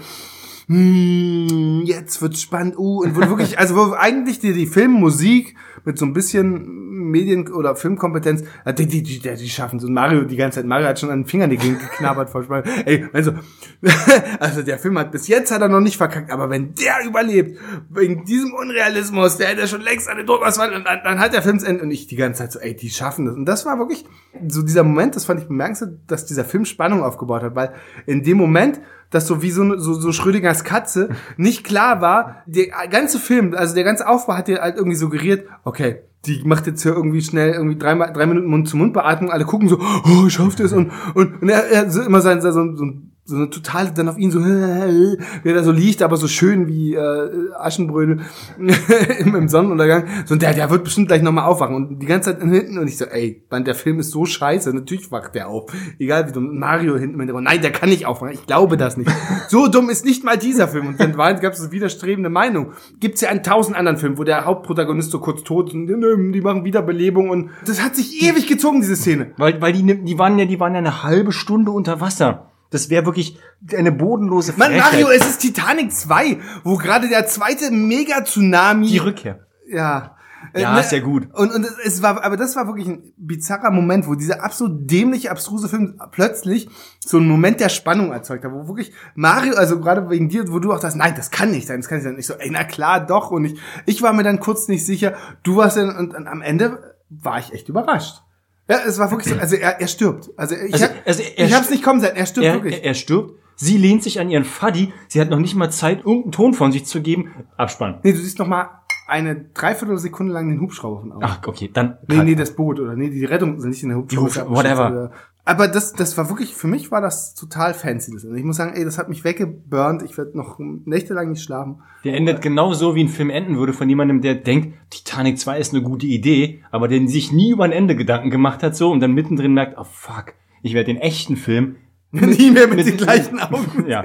hm, jetzt wird's spannend, uh, und wo wirklich, also wo eigentlich die, die Filmmusik mit so ein bisschen Medien- oder Filmkompetenz, äh, die, die, die, die schaffen so. Mario, die ganze Zeit, Mario hat schon an den Fingern geknabbert vor Spannung. Ey, also, also der Film hat, bis jetzt hat er noch nicht verkackt, aber wenn der überlebt, wegen diesem Unrealismus, der hätte schon längst an den Druckausfall, und dann, dann hat der Film Ende und ich die ganze Zeit so, ey, die schaffen das. Und das war wirklich so dieser Moment, das fand ich bemerkenswert, dass dieser Film Spannung aufgebaut hat, weil in dem Moment, dass so wie so, eine- so, so Schrödingers Katze nicht klar war, der ganze Film, also der ganze Aufbau hat dir halt irgendwie suggeriert, okay, die macht jetzt hier irgendwie schnell irgendwie drei, drei Minuten Mund-zu-Mund-Beatmung, alle gucken so, oh, schafft es und, und, und er, er so immer sein, so, so ein so eine totale, dann auf ihn so, wie er da so liegt, aber so schön wie äh, Aschenbrödel im, im Sonnenuntergang. So, und der, der wird bestimmt gleich nochmal aufwachen. Und die ganze Zeit hinten und ich so, ey, Mann, der Film ist so scheiße, natürlich wacht der auf. Egal wie dumm. Mario hinten Hintergrund, nein, der kann nicht aufwachen, ich glaube das nicht. So dumm ist nicht mal dieser Film. Und dann gab es so widerstrebende Meinung. Gibt's ja einen tausend anderen Film, wo der Hauptprotagonist so kurz tot ist und die machen Wiederbelebung und das hat sich ewig gezogen, diese Szene. Weil, weil die, die waren ja, die waren ja eine halbe Stunde unter Wasser. Das wäre wirklich eine bodenlose Mann, Frechheit. Mario, es ist Titanic 2, wo gerade der zweite Mega-Tsunami. die Rückkehr. Ja. Äh, Ja, ne, ist ja gut. Und, und es- es war, aber das war wirklich ein bizarrer Moment, wo dieser absolut dämliche, abstruse Film plötzlich so einen Moment der Spannung erzeugt hat, wo wirklich Mario, also gerade wegen dir, wo du auch das, nein, das kann nicht sein, das kann nicht sein. Ich so, ey, na klar, doch. Und ich, ich war mir dann kurz nicht sicher. Du warst dann, und, und am Ende war ich echt überrascht. Ja, es war wirklich so, also er, er stirbt. Also ich, Also- hab, also hab's nicht kommen sehen, er stirbt Er, wirklich. er, er stirbt. Sie lehnt sich an ihren Fuddy. Sie hat noch nicht mal Zeit, irgendeinen Ton von sich zu geben. Abspann. nee, du siehst noch mal eine Dreiviertelsekunde lang den Hubschrauber von außen. Ach, okay, dann. Nee, nee, das Boot oder nee, die Rettung sind nicht in der Hubschrauber. Die Hubsch- whatever. Aber das, das war wirklich, für mich war das total fancy. Das. Und ich muss sagen, ey, das hat mich weggeburnt. Ich werde noch nächtelang nicht schlafen. Der endet genau so, wie ein Film enden würde von jemandem, der denkt, Titanic 2 ist eine gute Idee, aber der sich nie über ein Ende Gedanken gemacht hat so und dann mittendrin merkt, oh fuck, ich werde den echten Film. Nie mehr mit, den gleichen Augen. Ja.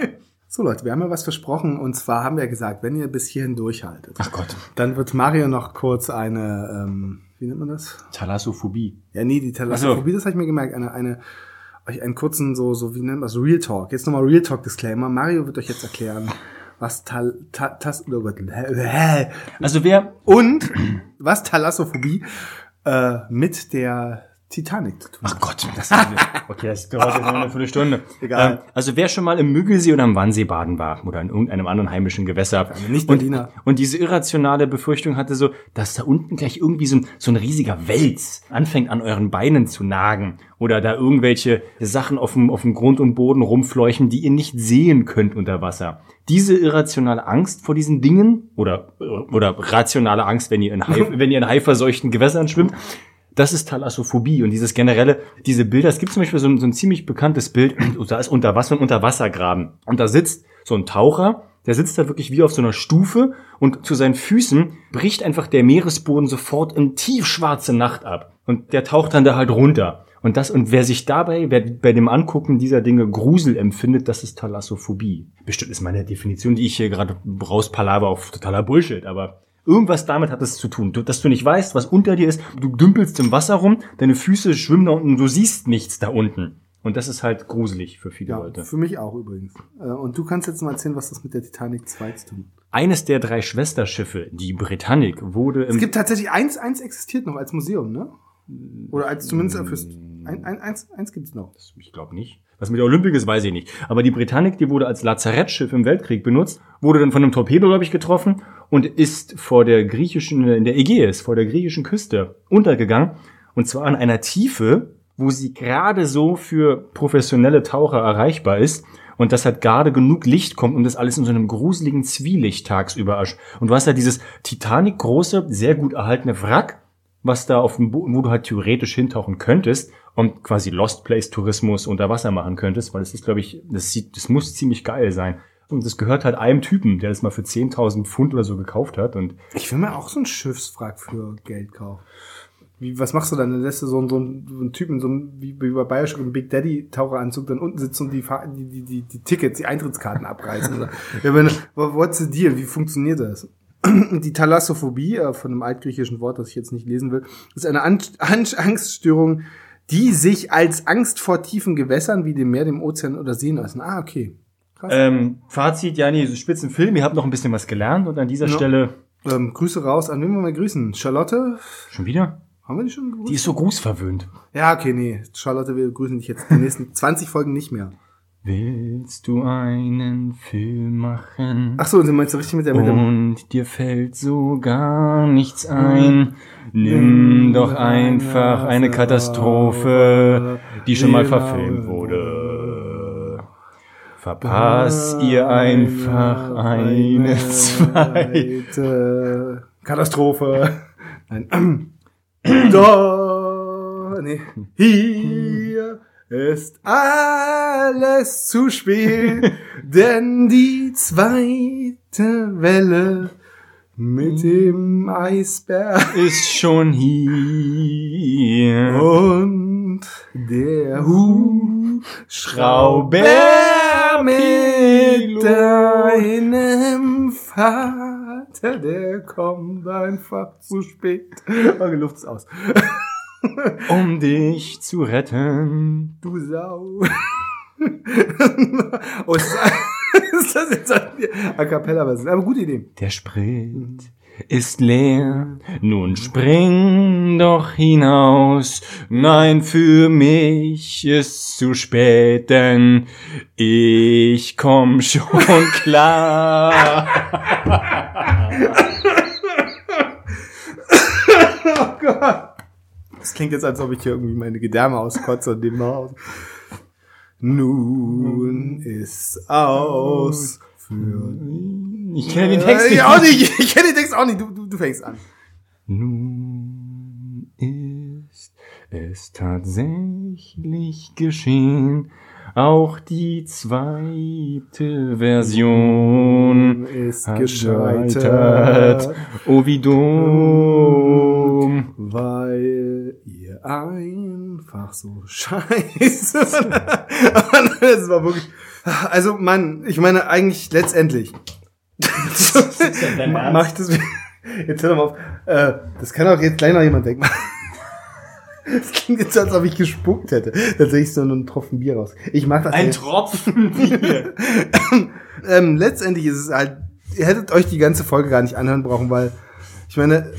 So Leute, wir haben ja was versprochen. Und zwar haben wir gesagt, wenn ihr bis hierhin durchhaltet, Ach Gott. dann wird Mario noch kurz eine, ähm, wie nennt man das? Thalassophobie. Ja, nee, die Thalassophobie, das habe ich mir gemerkt. Eine, eine, euch einen kurzen, so, so, wie nennt man das? Real Talk. Jetzt nochmal Real Talk Disclaimer. Mario wird euch jetzt erklären, was Tal, ta, tas, oh Gott, hä? Also wer, und was Thalassophobie äh, mit der Titanic zu tun ach Gott, das okay, das dauert jetzt noch eine Viertelstunde. Egal. Ähm, also wer schon mal im Müggelsee oder am Wannsee baden war oder in irgendeinem anderen heimischen Gewässer Nicht-Berliner. und, und diese irrationale Befürchtung hatte so, dass da unten gleich irgendwie so ein, so ein riesiger Wels anfängt an euren Beinen zu nagen oder da irgendwelche Sachen auf dem, auf dem Grund und Boden rumfleuchen, die ihr nicht sehen könnt unter Wasser. Diese irrationale Angst vor diesen Dingen oder, oder rationale Angst, wenn ihr in, Hai, wenn ihr in haiverseuchten Gewässern schwimmt, das ist Thalassophobie und dieses generelle, diese Bilder, es gibt zum Beispiel so ein, so ein ziemlich bekanntes Bild, da ist unter Wasser ein Unterwassergraben und da sitzt so ein Taucher, der sitzt da wirklich wie auf so einer Stufe und zu seinen Füßen bricht einfach der Meeresboden sofort in tiefschwarze Nacht ab und der taucht dann da halt runter. Und das, und wer sich dabei, wer bei dem Angucken dieser Dinge Grusel empfindet, das ist Thalassophobie. Bestimmt ist meine Definition, die ich hier gerade rauspalaver auf totaler Bullshit, aber Irgendwas damit hat es zu tun. Du, dass du nicht weißt, was unter dir ist. Du dümpelst im Wasser rum, deine Füße schwimmen da unten, du siehst nichts da unten. Und das ist halt gruselig für viele Ja, Leute. für mich auch übrigens. Äh, Und du kannst jetzt mal erzählen, was das mit der Titanic 2 zu tun hat. Eines der drei Schwesterschiffe, die Britannic, wurde Es im gibt tatsächlich eins, eins existiert noch als Museum, ne? Oder als zumindest fürs, ein, ein, eins, eins gibt's noch. Ich glaube nicht. Was mit der Olympik ist, weiß ich nicht. Aber die Britannic, die wurde als Lazarettschiff im Weltkrieg benutzt, wurde dann von einem Torpedo, glaube ich, getroffen und ist vor der griechischen, in der Ägäis, vor der griechischen Küste untergegangen. Und zwar an einer Tiefe, wo sie gerade so für professionelle Taucher erreichbar ist. Und dass halt gerade genug Licht kommt und das alles in so einem gruseligen Zwielicht tagsüber ersch- Und du hast ja dieses Titanic große, sehr gut erhaltene Wrack, was da auf dem Boden, wo du halt theoretisch hintauchen könntest und quasi Lost Place Tourismus unter Wasser machen könntest, weil das ist, glaube ich, das sieht, das muss ziemlich geil sein. Und das gehört halt einem Typen, der das mal für 10.000 Pfund oder so gekauft hat und Ich will mir auch so einen Schiffswrack für Geld kaufen. Wie, was machst du dann? Dann lässt du so einen, so einen, Typen, so einen, wie, wie bei Bioshock im Big Daddy Taucheranzug dann unten sitzen und die, die, die, die, Tickets, die Eintrittskarten abreißen. Oder, ja, wenn, what- what's the deal? Wie funktioniert das? Die Thalassophobie, äh, von einem altgriechischen Wort, das ich jetzt nicht lesen will, ist eine An An Angststörung, die sich als Angst vor tiefen Gewässern wie dem Meer, dem Ozean oder Seen äußern. Ah, okay. Ähm, Fazit, ja, nee, so spitzen Film, ihr habt noch ein bisschen was gelernt und an dieser Ja. Stelle Ähm, Grüße raus. An wen wir grüßen? Charlotte? schon wieder? Haben wir die schon gegrüßt? Die ist so grußverwöhnt. Ja, okay, nee. Charlotte, wir grüßen dich jetzt die nächsten 20 Folgen nicht mehr. Willst du einen Film machen? Ach so, du meinst du richtig mit der mit dem Und dir fällt so gar nichts ein. Nimm doch einfach eine Katastrophe, die schon mal verfilmt wurde. Verpass ihr einfach eine zwei. zweite Katastrophe. Nein. da, nee. Hier ist alles zu spät, denn die zweite Welle mit dem Eisberg Ist schon hier. und der Hubschrauber mit deinem Vater, der kommt einfach zu spät. Oh, die Luft ist aus. Um dich zu retten. Du Sau. oh, ist, das jetzt ein A Cappella Version? Aber gute Idee. Der Sprit ist leer, nun spring doch hinaus. Nein, für mich ist zu spät, denn ich komm schon klar. Oh Gott. Das klingt jetzt, als ob ich hier irgendwie meine Gedärme auskotze und dem aus. Nun ist aus für Ich kenne den Text ich nicht. auch nicht. Ich kenne den Text auch nicht. Du, du, du fängst an. Nun ist es tatsächlich geschehen. Auch die zweite Version Ist gescheitert. Oh, wie dumm. Weil ihr einfach so scheiße. Das war wirklich. Also, Mann, ich meine eigentlich letztendlich. dein Ernst? Mach ich das. Jetzt hör doch mal auf. Äh, das kann auch jetzt gleich noch jemand denken. Das klingt jetzt, als ob ich gespuckt hätte. Tatsächlich so einen Tropfen Bier raus. Ich mach das Ein jetzt. Tropfen Bier. ähm, letztendlich ist es halt, ihr hättet euch die ganze Folge gar nicht anhören brauchen, weil ich meine,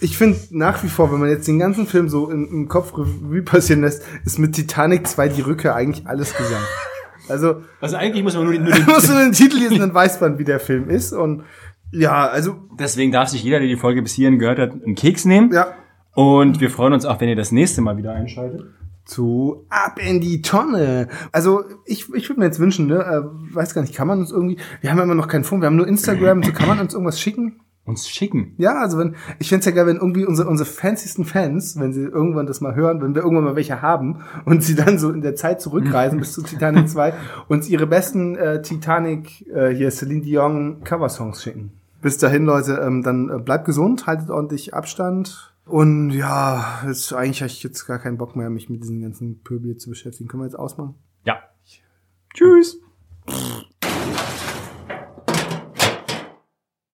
ich finde nach wie vor, wenn man jetzt den ganzen Film so im, im Kopf Revue passieren lässt, ist mit Titanic 2 die Rückkehr eigentlich alles gesagt. Also, Also eigentlich muss man nur, nur den, musst du den Titel lesen, dann weiß man, wie der Film ist. Und ja, also, Deswegen darf sich jeder, der die Folge bis hierhin gehört hat, einen Keks nehmen. ja, Und wir freuen uns auch, wenn ihr das nächste Mal wieder einschaltet. zu ab in die Tonne. Also ich, ich würde mir jetzt wünschen, ne, äh, weiß gar nicht, kann man uns irgendwie, wir haben ja immer noch keinen Funk, wir haben nur Instagram, so kann man uns irgendwas schicken? Uns schicken. Ja, also wenn, ich fänd's ja geil, wenn irgendwie unsere, unsere fancysten Fans, wenn sie irgendwann das mal hören, wenn wir irgendwann mal welche haben und sie dann so in der Zeit zurückreisen bis zu Titanic 2, uns ihre besten äh, Titanic, äh, hier Celine Dion Coversongs schicken. Bis dahin, Leute, ähm, dann äh, bleibt gesund, haltet ordentlich Abstand. Und ja, jetzt, eigentlich habe ich jetzt gar keinen Bock mehr, mich mit diesen ganzen Pöbel zu beschäftigen. Können wir jetzt ausmachen? Ja. Tschüss.